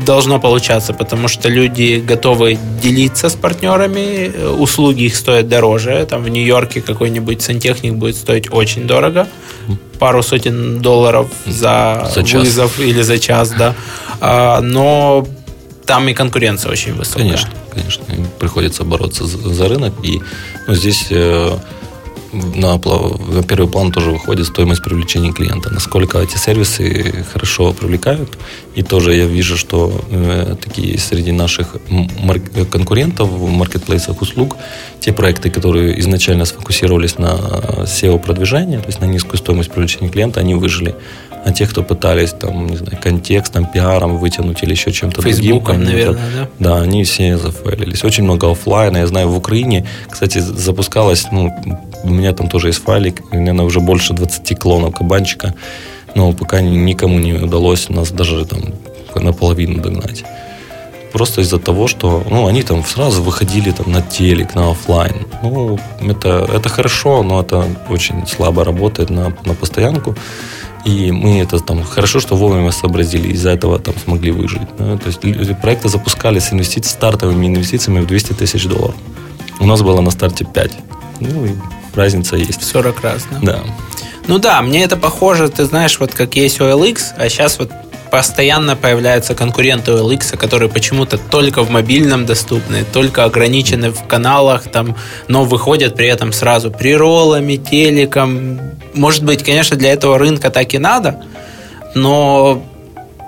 должно получаться, потому что люди готовы делиться с партнерами, услуги их стоят дороже. Там в Нью-Йорке какой-нибудь сантехник будет стоить очень дорого, пару сотен долларов за, за вызов или за час, да. А, но там и конкуренция очень высокая.
Конечно, конечно. Приходится бороться за, за рынок. И ну, здесь э, на, на первый план тоже выходит стоимость привлечения клиента. Насколько эти сервисы хорошо привлекают. И тоже я вижу, что э, такие среди наших конкурентов в маркетплейсах услуг, те проекты, которые изначально сфокусировались на SEO-продвижении, то есть на низкую стоимость привлечения клиента, они выжили. А те, кто пытались там, не знаю, контекстом, пиаром вытянуть или еще чем-то
другим, они, наверное, да?
Да, они все зафейлились. Очень много офлайна. Я знаю, в Украине, кстати, запускалась, ну, у меня там тоже есть файлик, наверное, уже больше 20 клонов кабанчика, но пока никому не удалось нас даже там наполовину догнать. Просто из-за того, что ну, они там сразу выходили там, на телек, на офлайн. Ну, это, это хорошо, но это очень слабо работает на, на постоянку. И мы это там хорошо, что вовремя сообразили, из-за этого там смогли выжить. Да? То есть проекты запускали с инвестициями, стартовыми инвестициями в 200 тысяч долларов. У нас было на старте 5. Ну, и разница есть.
40 раз, да?
Да.
Ну да, мне это похоже, ты знаешь, вот как есть OLX, а сейчас вот постоянно появляются конкуренты OLX, которые почему-то только в мобильном доступны, только ограничены в каналах, там, но выходят при этом сразу приролами, телеком. Может быть, конечно, для этого рынка так и надо, но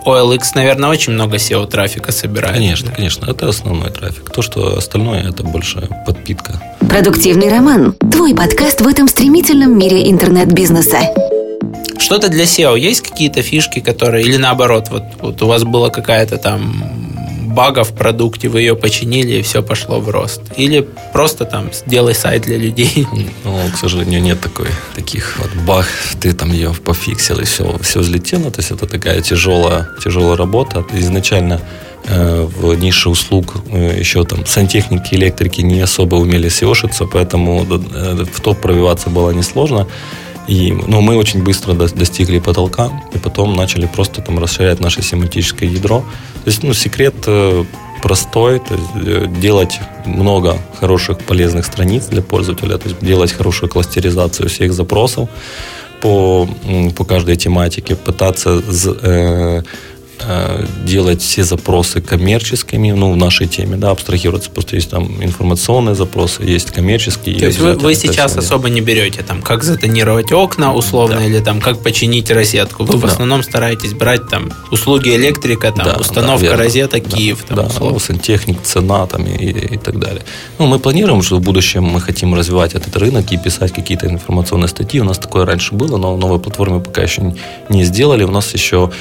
OLX, наверное, очень много SEO-трафика собирает.
Конечно, конечно. Это основной трафик. То, что остальное, это больше подпитка.
Продуктивный роман. Твой подкаст в этом стремительном мире интернет-бизнеса.
Что-то для SEO есть какие-то фишки, которые... Или наоборот, вот, вот у вас была какая-то там бага в продукте, вы ее починили, и все пошло в рост. Или просто там сделай сайт для людей. [LAUGHS]
Ну, к сожалению, нет такой, таких вот баг, ты там ее пофиксил, и все, все взлетело. То есть это такая тяжелая, тяжелая работа. Изначально э, в нише услуг э, еще там сантехники, электрики не особо умели seo поэтому э, в топ пробиваться было несложно. И, ну, мы очень быстро достигли потолка, и потом начали просто там расширять наше семантическое ядро. То есть, ну, секрет э, простой, то есть э, делать много хороших полезных страниц для пользователя, то есть делать хорошую кластеризацию всех запросов по, по каждой тематике, пытаться э, делать все запросы коммерческими, ну, в нашей теме, да, абстрагироваться. Просто есть там информационные запросы, есть коммерческие.
То есть вы, вы сейчас особо не берете там, как затонировать окна условно, да. или там, как починить розетку. Вы да. в основном стараетесь брать там услуги электрика, там, да, установка да, розеток, да, Киев, там,
да, условно. сантехник, цена там и, и так далее. Ну, мы планируем, что в будущем мы хотим развивать этот рынок и писать какие-то информационные статьи. У нас такое раньше было, но новой платформы пока еще не сделали. У нас еще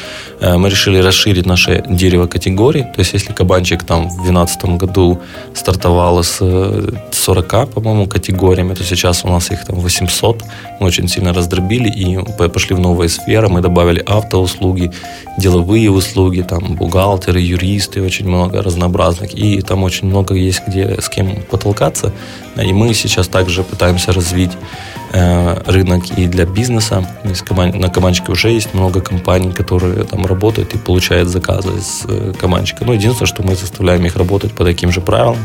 э, мы решили расширить наше дерево категорий. То есть, если кабанчик там в 2012 году стартовал с 40, э, по-моему, категориями, то сейчас у нас их там 800. Мы очень сильно раздробили и пошли в новые сферы. Мы добавили автоуслуги, деловые услуги, там бухгалтеры, юристы, очень много разнообразных. И там очень много есть где с кем потолкаться. И мы сейчас также пытаемся развить рынок и для бизнеса. На Кабанчике уже есть много компаний, которые там работают и получают заказы с э, Кабанчика. Но единственное, что мы заставляем их работать по таким же правилам,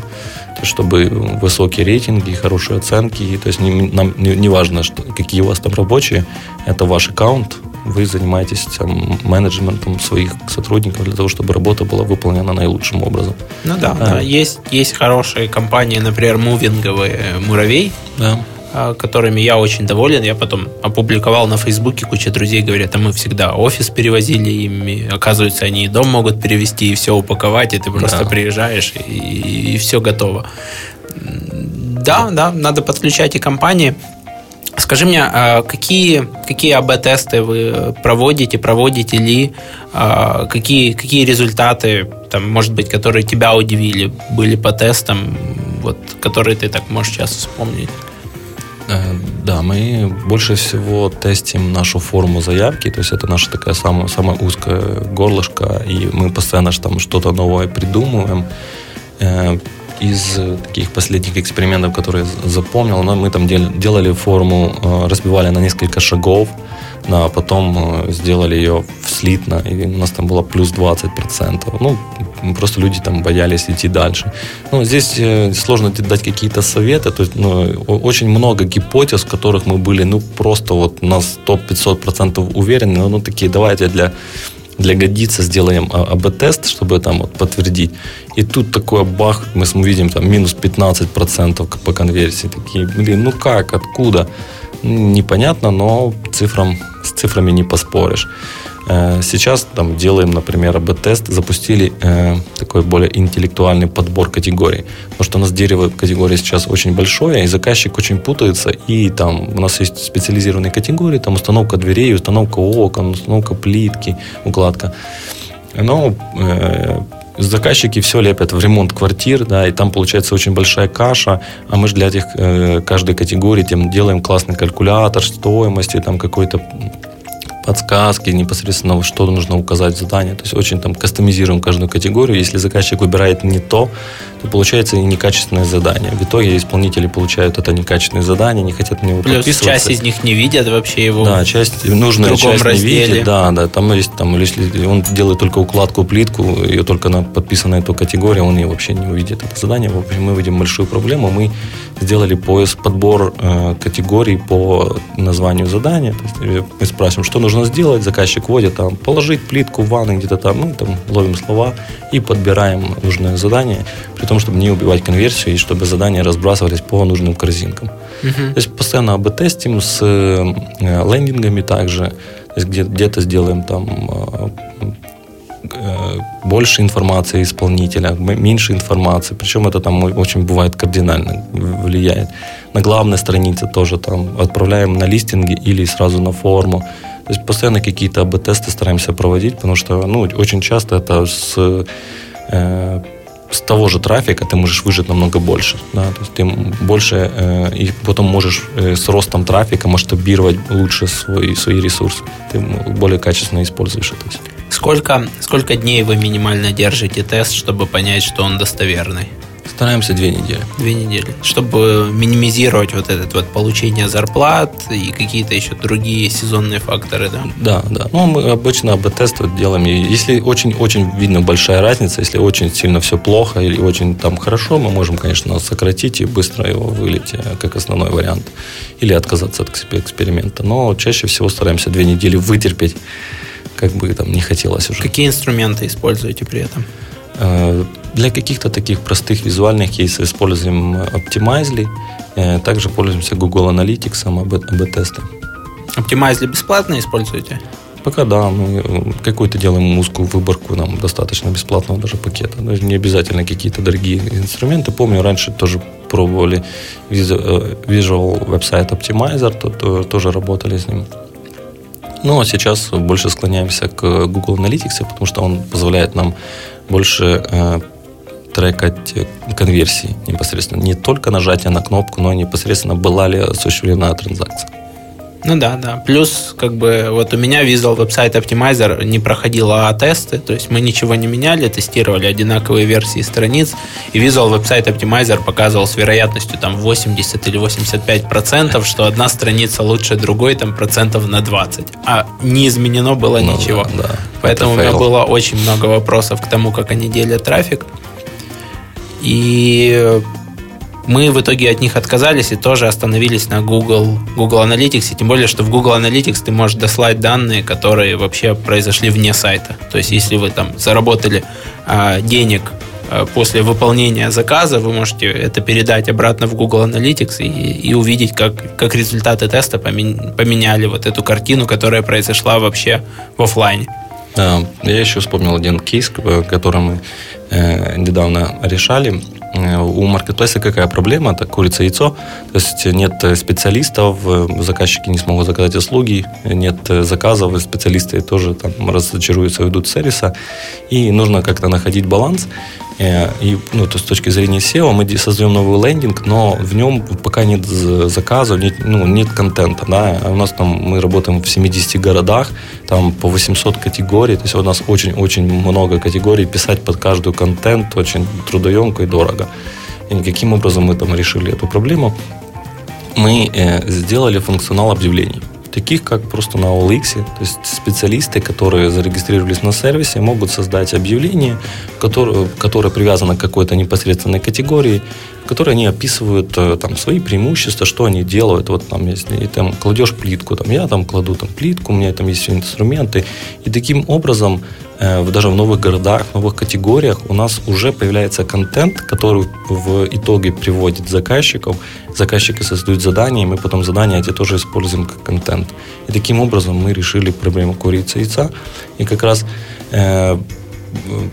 то чтобы высокие рейтинги, хорошие оценки. И, то есть не, нам не, не важно, что, какие у вас там рабочие, это ваш аккаунт, вы занимаетесь там, менеджментом своих сотрудников для того, чтобы работа была выполнена наилучшим образом.
Ну да, а, да. Есть, есть хорошие компании, например, мувинговые «Муравей», да которыми я очень доволен. Я потом опубликовал на Фейсбуке, куча друзей говорят, а мы всегда офис перевозили им, и, оказывается, они и дом могут перевести, и все упаковать, и ты просто да. приезжаешь, и, и все готово. Да, да, надо подключать и компании. Скажи мне, а какие, какие АБ-тесты вы проводите, проводите ли, а, какие, какие результаты, там, может быть, которые тебя удивили, были по тестам, вот, которые ты так можешь сейчас вспомнить?
Э, да, мы больше всего тестим нашу форму заявки, то есть это наша такая самая, самая узкая горлышко, и мы постоянно там что-то новое придумываем. Э, из таких последних экспериментов, которые запомнил, мы там делали форму, э, разбивали на несколько шагов, а потом сделали ее слитно, и у нас там было плюс 20%. Ну, просто люди там боялись идти дальше. Ну, здесь э, сложно дать какие-то советы, то есть ну, очень много гипотез, в которых мы были, ну, просто вот на 100-500% уверены, но ну, такие, давайте для для годицы сделаем а, АБ-тест, чтобы там вот подтвердить. И тут такой бах, мы видим там минус 15% по конверсии. Такие, блин, ну как, откуда? Непонятно, но цифрам, с цифрами не поспоришь. Э, сейчас там делаем, например, АБ-тест, запустили э, такой более интеллектуальный подбор категорий. Потому что у нас дерево категории сейчас очень большое, и заказчик очень путается, и там у нас есть специализированные категории, там установка дверей, установка окон, установка плитки, укладка. Но э, заказчики все лепят в ремонт квартир, да, и там получается очень большая каша, а мы же для этих э, каждой категории тем делаем классный калькулятор стоимости, там какой-то подсказки непосредственно, что нужно указать в задании. То есть очень там кастомизируем каждую категорию. Если заказчик выбирает не то, то получается некачественное задание. В итоге исполнители получают это некачественное задание, не хотят на него
Плюс подписываться. часть из них не видят вообще его.
Да, часть нужная часть разделе. не видит. Да, да. Там есть там, если он делает только укладку, плитку, ее только на подписанная эту категорию, он ее вообще не увидит это задание. В общем, мы видим большую проблему. Мы сделали поиск, подбор э, категорий по названию задания. То есть э, мы спрашиваем, что нужно сделать, заказчик вводит там, положить плитку в ванной где-то там, ну, там, ловим слова и подбираем нужное задание, при том, чтобы не убивать конверсию и чтобы задания разбрасывались по нужным корзинкам. Uh-huh. То есть постоянно АБ-тестим с э, лендингами также, то есть где- где-то сделаем там э, Э, больше информации исполнителя, меньше информации. Причем это там очень бывает кардинально влияет. На главной странице тоже там отправляем на листинги или сразу на форму. То есть постоянно какие-то АБ-тесты стараемся проводить, потому что ну, очень часто это с, э, с того же трафика ты можешь выжить намного больше. Да? То есть ты больше э, и потом можешь э, с ростом трафика масштабировать лучше свои, свои ресурсы. Ты более качественно используешь это.
Сколько, сколько дней вы минимально держите тест, чтобы понять, что он достоверный?
Стараемся две недели.
Две недели. Чтобы минимизировать вот это вот получение зарплат и какие-то еще другие сезонные факторы, да?
Да, да. Ну, мы обычно АБ-тест делаем. Если очень-очень видно большая разница, если очень сильно все плохо или очень там хорошо, мы можем, конечно, сократить и быстро его вылить э, как основной вариант. Или отказаться от эксперимента. Но чаще всего стараемся две недели вытерпеть как бы там не хотелось уже.
Какие инструменты используете при этом?
Э, для каких-то таких простых визуальных кейсов используем Optimizely, э, также пользуемся Google Analytics, АБ-тесты.
Optimizely бесплатно используете?
Пока да, мы э, какую-то делаем узкую выборку, нам достаточно бесплатного даже пакета. Не обязательно какие-то дорогие инструменты. Помню, раньше тоже пробовали Visual Website Optimizer, то, то, тоже работали с ним. Ну, а сейчас больше склоняемся к Google Analytics, потому что он позволяет нам больше э, трекать конверсии непосредственно. Не только нажатие на кнопку, но непосредственно была ли осуществлена транзакция.
Ну да, да. Плюс, как бы, вот у меня Visual Website Optimizer не проходил АА-тесты, то есть мы ничего не меняли, тестировали одинаковые версии страниц, и Visual Website Optimizer показывал с вероятностью там 80 или 85 процентов, что одна страница лучше другой там процентов на 20, а не изменено было ну, ничего. Да, да. Поэтому у меня было очень много вопросов к тому, как они делят трафик. И мы в итоге от них отказались и тоже остановились на Google, Google Analytics, и тем более, что в Google Analytics ты можешь дослать данные, которые вообще произошли вне сайта. То есть, если вы там заработали а, денег а, после выполнения заказа, вы можете это передать обратно в Google Analytics и, и увидеть, как, как результаты теста поменяли вот эту картину, которая произошла вообще в офлайне.
Да, я еще вспомнил один кейс, который мы э, недавно решали. Э, у маркетплейса какая проблема? Это курица-яйцо. То есть нет специалистов, э, заказчики не смогут заказать услуги, нет заказов, специалисты тоже там разочаруются, уйдут с сервиса. И нужно как-то находить баланс. Э, и, ну, то есть с точки зрения SEO мы создаем новый лендинг, но в нем пока нет заказов, нет, ну, нет контента. Да? У нас там мы работаем в 70 городах, там по 800 категорий, то есть у нас очень-очень много категорий, писать под каждую контент очень трудоемко и дорого. И каким образом мы там решили эту проблему? Мы э, сделали функционал объявлений таких как просто на OLX. То есть специалисты, которые зарегистрировались на сервисе, могут создать объявление, которое, которое привязано к какой-то непосредственной категории, в которой они описывают э, там, свои преимущества, что они делают. Вот там, если там, кладешь плитку, там, я там кладу там, плитку, у меня там есть все инструменты. И таким образом даже в новых городах, новых категориях у нас уже появляется контент, который в итоге приводит заказчиков. Заказчики создают задания, и мы потом задания эти тоже используем как контент. И таким образом мы решили проблему курицы и яйца. И как раз э,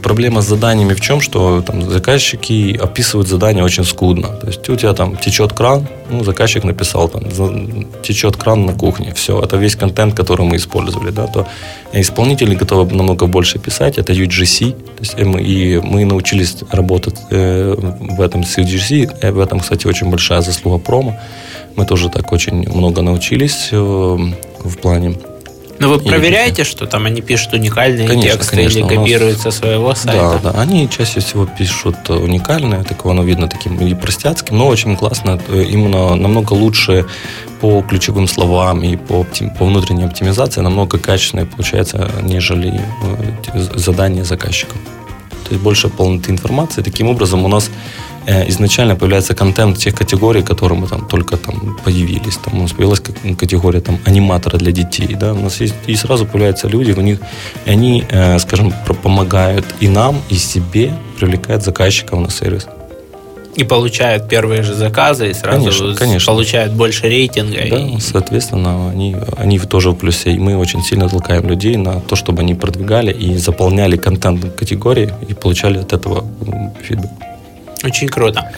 проблема с заданиями в чем, что там заказчики описывают задания очень скудно. То есть у тебя там течет кран, ну, заказчик написал там, течет кран на кухне, все, это весь контент, который мы использовали, да, то исполнители готовы намного больше писать, это UGC, то есть, мы, и мы научились работать э, в этом с UGC, э, в этом, кстати, очень большая заслуга промо, мы тоже так очень много научились э, в плане
но вы проверяете, что там они пишут уникальные конечно, тексты конечно, или копируют со своего сайта?
Да, да. Они чаще всего пишут уникальные, такого оно видно таким и простяцким, но очень классно, э, именно намного лучше по ключевым словам и по, по внутренней оптимизации намного качественнее получается, нежели э, задание заказчикам. То есть больше полноты информации. Таким образом у нас Э, изначально появляется контент тех категорий, которые мы там только там появились. Там у нас появилась категория там аниматора для детей, да, у нас есть, и сразу появляются люди, у них, и они, э, скажем, помогают и нам, и себе, привлекают заказчиков на сервис.
И получают первые же заказы, и сразу конечно, конечно. получают больше рейтинга.
Да, и... соответственно, они, они тоже в плюсе. И мы очень сильно толкаем людей на то, чтобы они продвигали и заполняли контент категории и получали от этого фидбэк.
Очень круто.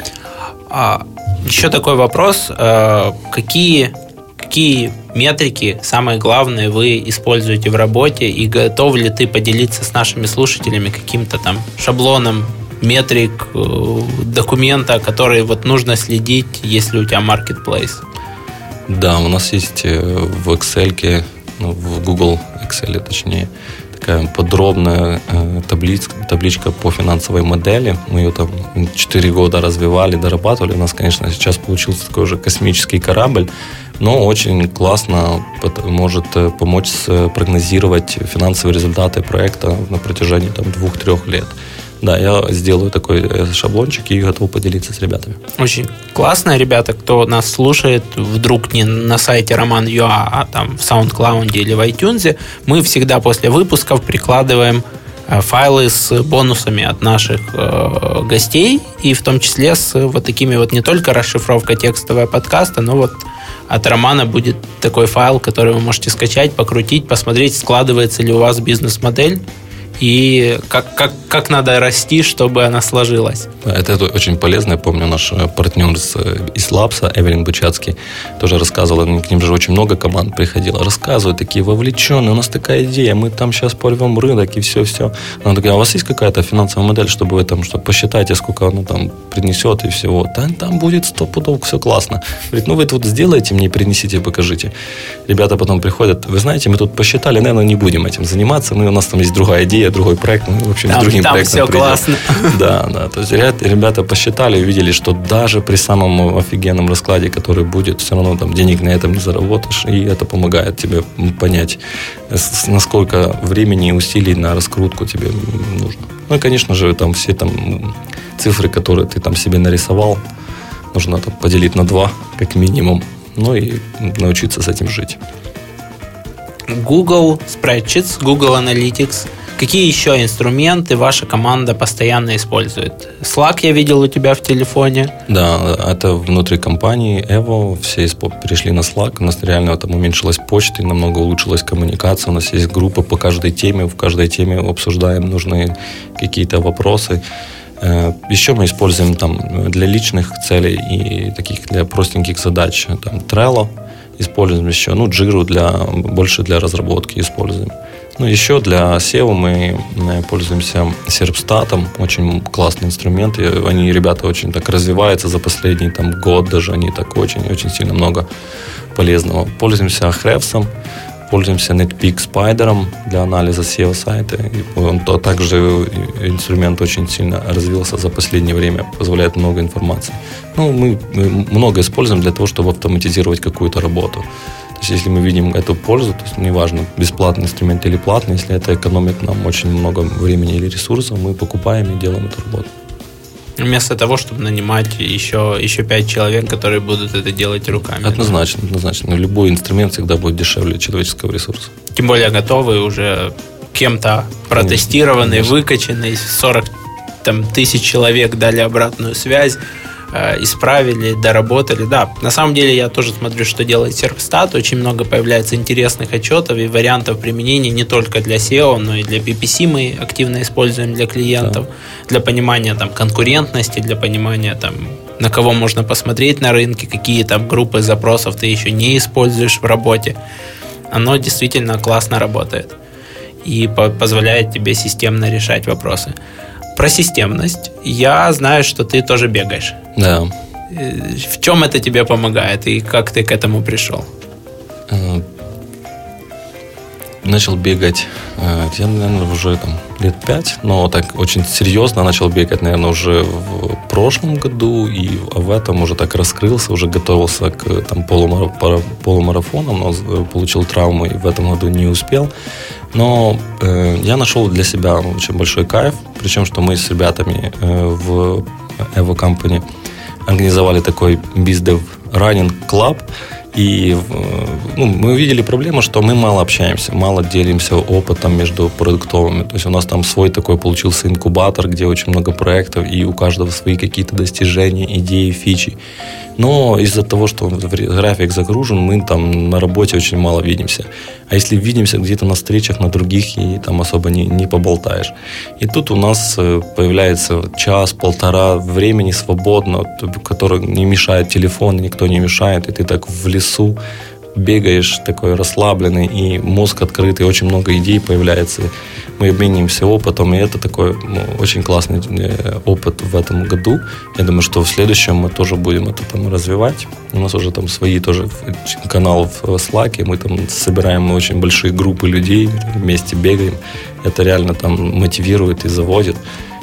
А, еще такой вопрос. А, какие, какие метрики, самые главные, вы используете в работе и готов ли ты поделиться с нашими слушателями каким-то там шаблоном метрик, э, документа, которые вот нужно следить, если у тебя marketplace?
Да, у нас есть э, в Excel, ну, в Google Excel, точнее, такая подробная э, таблиц, табличка по финансовой модели. Мы ее там 4 года развивали, дорабатывали. У нас, конечно, сейчас получился такой уже космический корабль, но очень классно может э, помочь прогнозировать финансовые результаты проекта на протяжении там, двух-трех лет. Да, я сделаю такой э, шаблончик и готов поделиться с ребятами.
Очень классно, ребята, кто нас слушает, вдруг не на сайте Роман.ua, а там в SoundCloud или в iTunes, мы всегда после выпусков прикладываем э, файлы с бонусами от наших э, гостей, и в том числе с вот такими вот не только расшифровка текстового подкаста, но вот от Романа будет такой файл, который вы можете скачать, покрутить, посмотреть, складывается ли у вас бизнес-модель и как, как, как надо расти, чтобы она сложилась.
Это, это очень полезно. Я помню, наш э, партнер с, э, из Лапса, Эвелин Бучацкий, тоже рассказывал, к ним же очень много команд приходило, рассказывают, такие вовлеченные, у нас такая идея, мы там сейчас порвем рынок и все-все. Она такая, а у вас есть какая-то финансовая модель, чтобы вы там, что посчитайте, сколько оно там принесет и всего. Там, там будет сто пудов, все классно. Говорит, ну вы тут сделайте мне, принесите, покажите. Ребята потом приходят, вы знаете, мы тут посчитали, наверное, не будем этим заниматься, мы, у нас там есть другая идея, другой проект, ну, в общем,
там,
с другим
там
проектом
все
придем.
классно. [LAUGHS]
Да, да. То есть ребята посчитали увидели, что даже при самом офигенном раскладе, который будет, все равно там денег на этом не заработаешь, и это помогает тебе понять, насколько времени и усилий на раскрутку тебе нужно. Ну и, конечно же, там все там цифры, которые ты там себе нарисовал, нужно там, поделить на два, как минимум, ну и научиться с этим жить.
Google Spreadsheets, Google Analytics. Какие еще инструменты ваша команда постоянно использует? Slack я видел у тебя в телефоне.
Да, это внутри компании Evo, все перешли на Slack, у нас реально там уменьшилась почта и намного улучшилась коммуникация, у нас есть группа по каждой теме, в каждой теме обсуждаем нужные какие-то вопросы. Э, еще мы используем там для личных целей и таких для простеньких задач там Trello, используем еще, ну, Jira для, больше для разработки используем. Ну, еще для SEO мы э, пользуемся Serpstat, очень классный инструмент, и они, ребята, очень так развиваются за последний там, год даже, они так очень-очень сильно много полезного. Пользуемся Ahrefs, пользуемся NetPeak Spider для анализа SEO сайта. Он то, также инструмент очень сильно развился за последнее время, позволяет много информации. Ну, мы много используем для того, чтобы автоматизировать какую-то работу. Есть, если мы видим эту пользу, то есть, неважно, бесплатный инструмент или платный, если это экономит нам очень много времени или ресурсов, мы покупаем и делаем эту работу.
Вместо того, чтобы нанимать еще, еще пять человек, которые будут это делать руками.
Однозначно, да? однозначно. Любой инструмент всегда будет дешевле человеческого ресурса.
Тем более готовый уже кем-то протестированный, Конечно. выкачанный, 40 там, тысяч человек дали обратную связь исправили, доработали. Да, на самом деле я тоже смотрю, что делает Serpstat. Очень много появляется интересных отчетов и вариантов применения не только для SEO, но и для PPC мы активно используем для клиентов, да. для понимания там, конкурентности, для понимания там, на кого можно посмотреть на рынке, какие там группы запросов ты еще не используешь в работе. Оно действительно классно работает и позволяет тебе системно решать вопросы. Про системность. Я знаю, что ты тоже бегаешь.
Да.
Э, в чем это тебе помогает и как ты к этому пришел? Э,
начал бегать, э, я, наверное, уже там лет пять, но так очень серьезно начал бегать, наверное, уже в прошлом году, и в этом уже так раскрылся, уже готовился к там, полумарафонам, но получил травму и в этом году не успел. Но э, я нашел для себя очень большой кайф, причем что мы с ребятами э, в Evo Company организовали такой BizDev Running Club, и ну, мы увидели проблему, что мы мало общаемся, мало делимся опытом между продуктовыми. То есть у нас там свой такой получился инкубатор, где очень много проектов, и у каждого свои какие-то достижения, идеи, фичи. Но из-за того, что график загружен, мы там на работе очень мало видимся. А если видимся где-то на встречах, на других, и там особо не, не поболтаешь. И тут у нас э, появляется час-полтора времени свободно, который не мешает телефон, никто не мешает, и ты так в лесу бегаешь такой расслабленный, и мозг открытый, очень много идей появляется. Мы обмениваемся опытом, и это такой ну, очень классный э, опыт в этом году. Я думаю, что в следующем мы тоже будем это там развивать. У нас уже там свои тоже канал в Slack, мы там собираем очень большие группы людей, вместе бегаем. Это реально там мотивирует и заводит.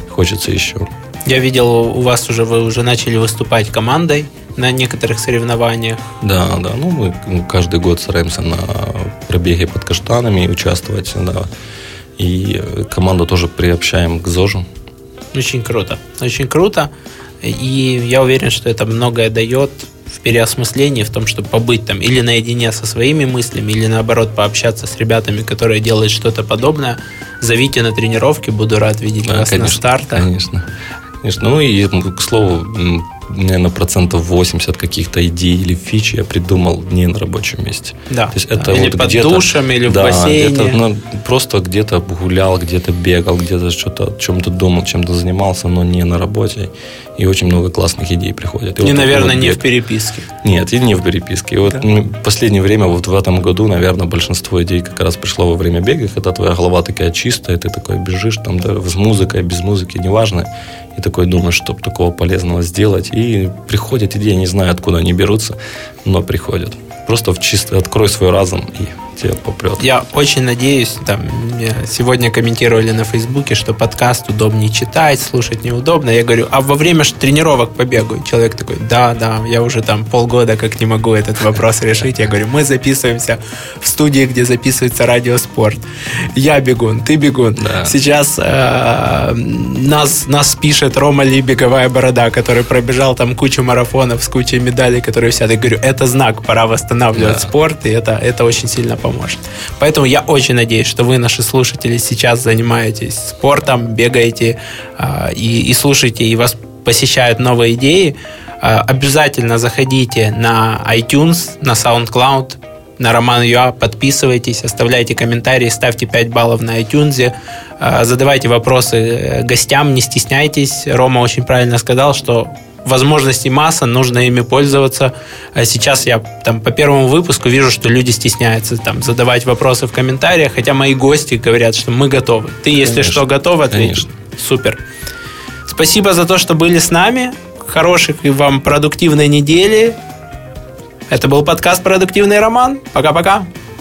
Хочется еще.
Я видел, у вас уже вы уже начали выступать командой на некоторых соревнованиях.
Да, да. Ну, мы каждый год стараемся на пробеге под каштанами участвовать. Да. И команду тоже приобщаем к ЗОЖу.
Очень круто. Очень круто. И я уверен, что это многое дает в переосмыслении, в том, чтобы побыть там или наедине со своими мыслями, или наоборот пообщаться с ребятами, которые делают что-то подобное. Зовите на тренировки, буду рад видеть да, вас конечно, на стартах.
Конечно. Конечно. Ну и, к слову, наверное, процентов 80 каких-то идей или фич я придумал не на рабочем месте.
Да. То есть это или вот под душем, или в да, бассейне. Это,
ну, просто где-то гулял, где-то бегал, где-то что-то о чем-то думал, чем-то занимался, но не на работе. И очень много классных идей приходит.
И, и вот наверное, вот не в переписке.
Нет, и не в переписке. И вот да. в последнее время, вот в этом году, наверное, большинство идей как раз пришло во время бега, когда твоя голова такая чистая, ты такой бежишь там да, с музыкой, без музыки, неважно и такой думаешь, чтобы такого полезного сделать. И приходят идеи, не знаю, откуда они берутся, но приходят. Просто в чисто открой свой разум и тебя попрет.
Я очень надеюсь, там, сегодня комментировали на Фейсбуке, что подкаст удобнее читать, слушать неудобно. Я говорю, а во время тренировок побегаю? Человек такой, да, да, я уже там полгода как не могу этот вопрос решить. Я говорю, мы записываемся в студии, где записывается радиоспорт. Я бегун, ты бегун. Да. Сейчас э, нас, нас пишет Рома Ли, беговая борода, который пробежал там кучу марафонов с кучей медалей, которые вся. Я говорю, это знак, пора восстанавливать да. спорт, и это, это очень сильно помогает поможет. Поэтому я очень надеюсь, что вы, наши слушатели, сейчас занимаетесь спортом, бегаете э, и, и слушаете, и вас посещают новые идеи. Э, обязательно заходите на iTunes, на SoundCloud, на Роман Юа, подписывайтесь, оставляйте комментарии, ставьте 5 баллов на iTunes, э, задавайте вопросы э, гостям, не стесняйтесь. Рома очень правильно сказал, что возможностей масса, нужно ими пользоваться. А сейчас я там по первому выпуску вижу, что люди стесняются там задавать вопросы в комментариях, хотя мои гости говорят, что мы готовы. Ты, если конечно, что, готов ответить? Конечно. Супер. Спасибо за то, что были с нами. Хороших и вам продуктивной недели. Это был подкаст «Продуктивный роман». Пока-пока.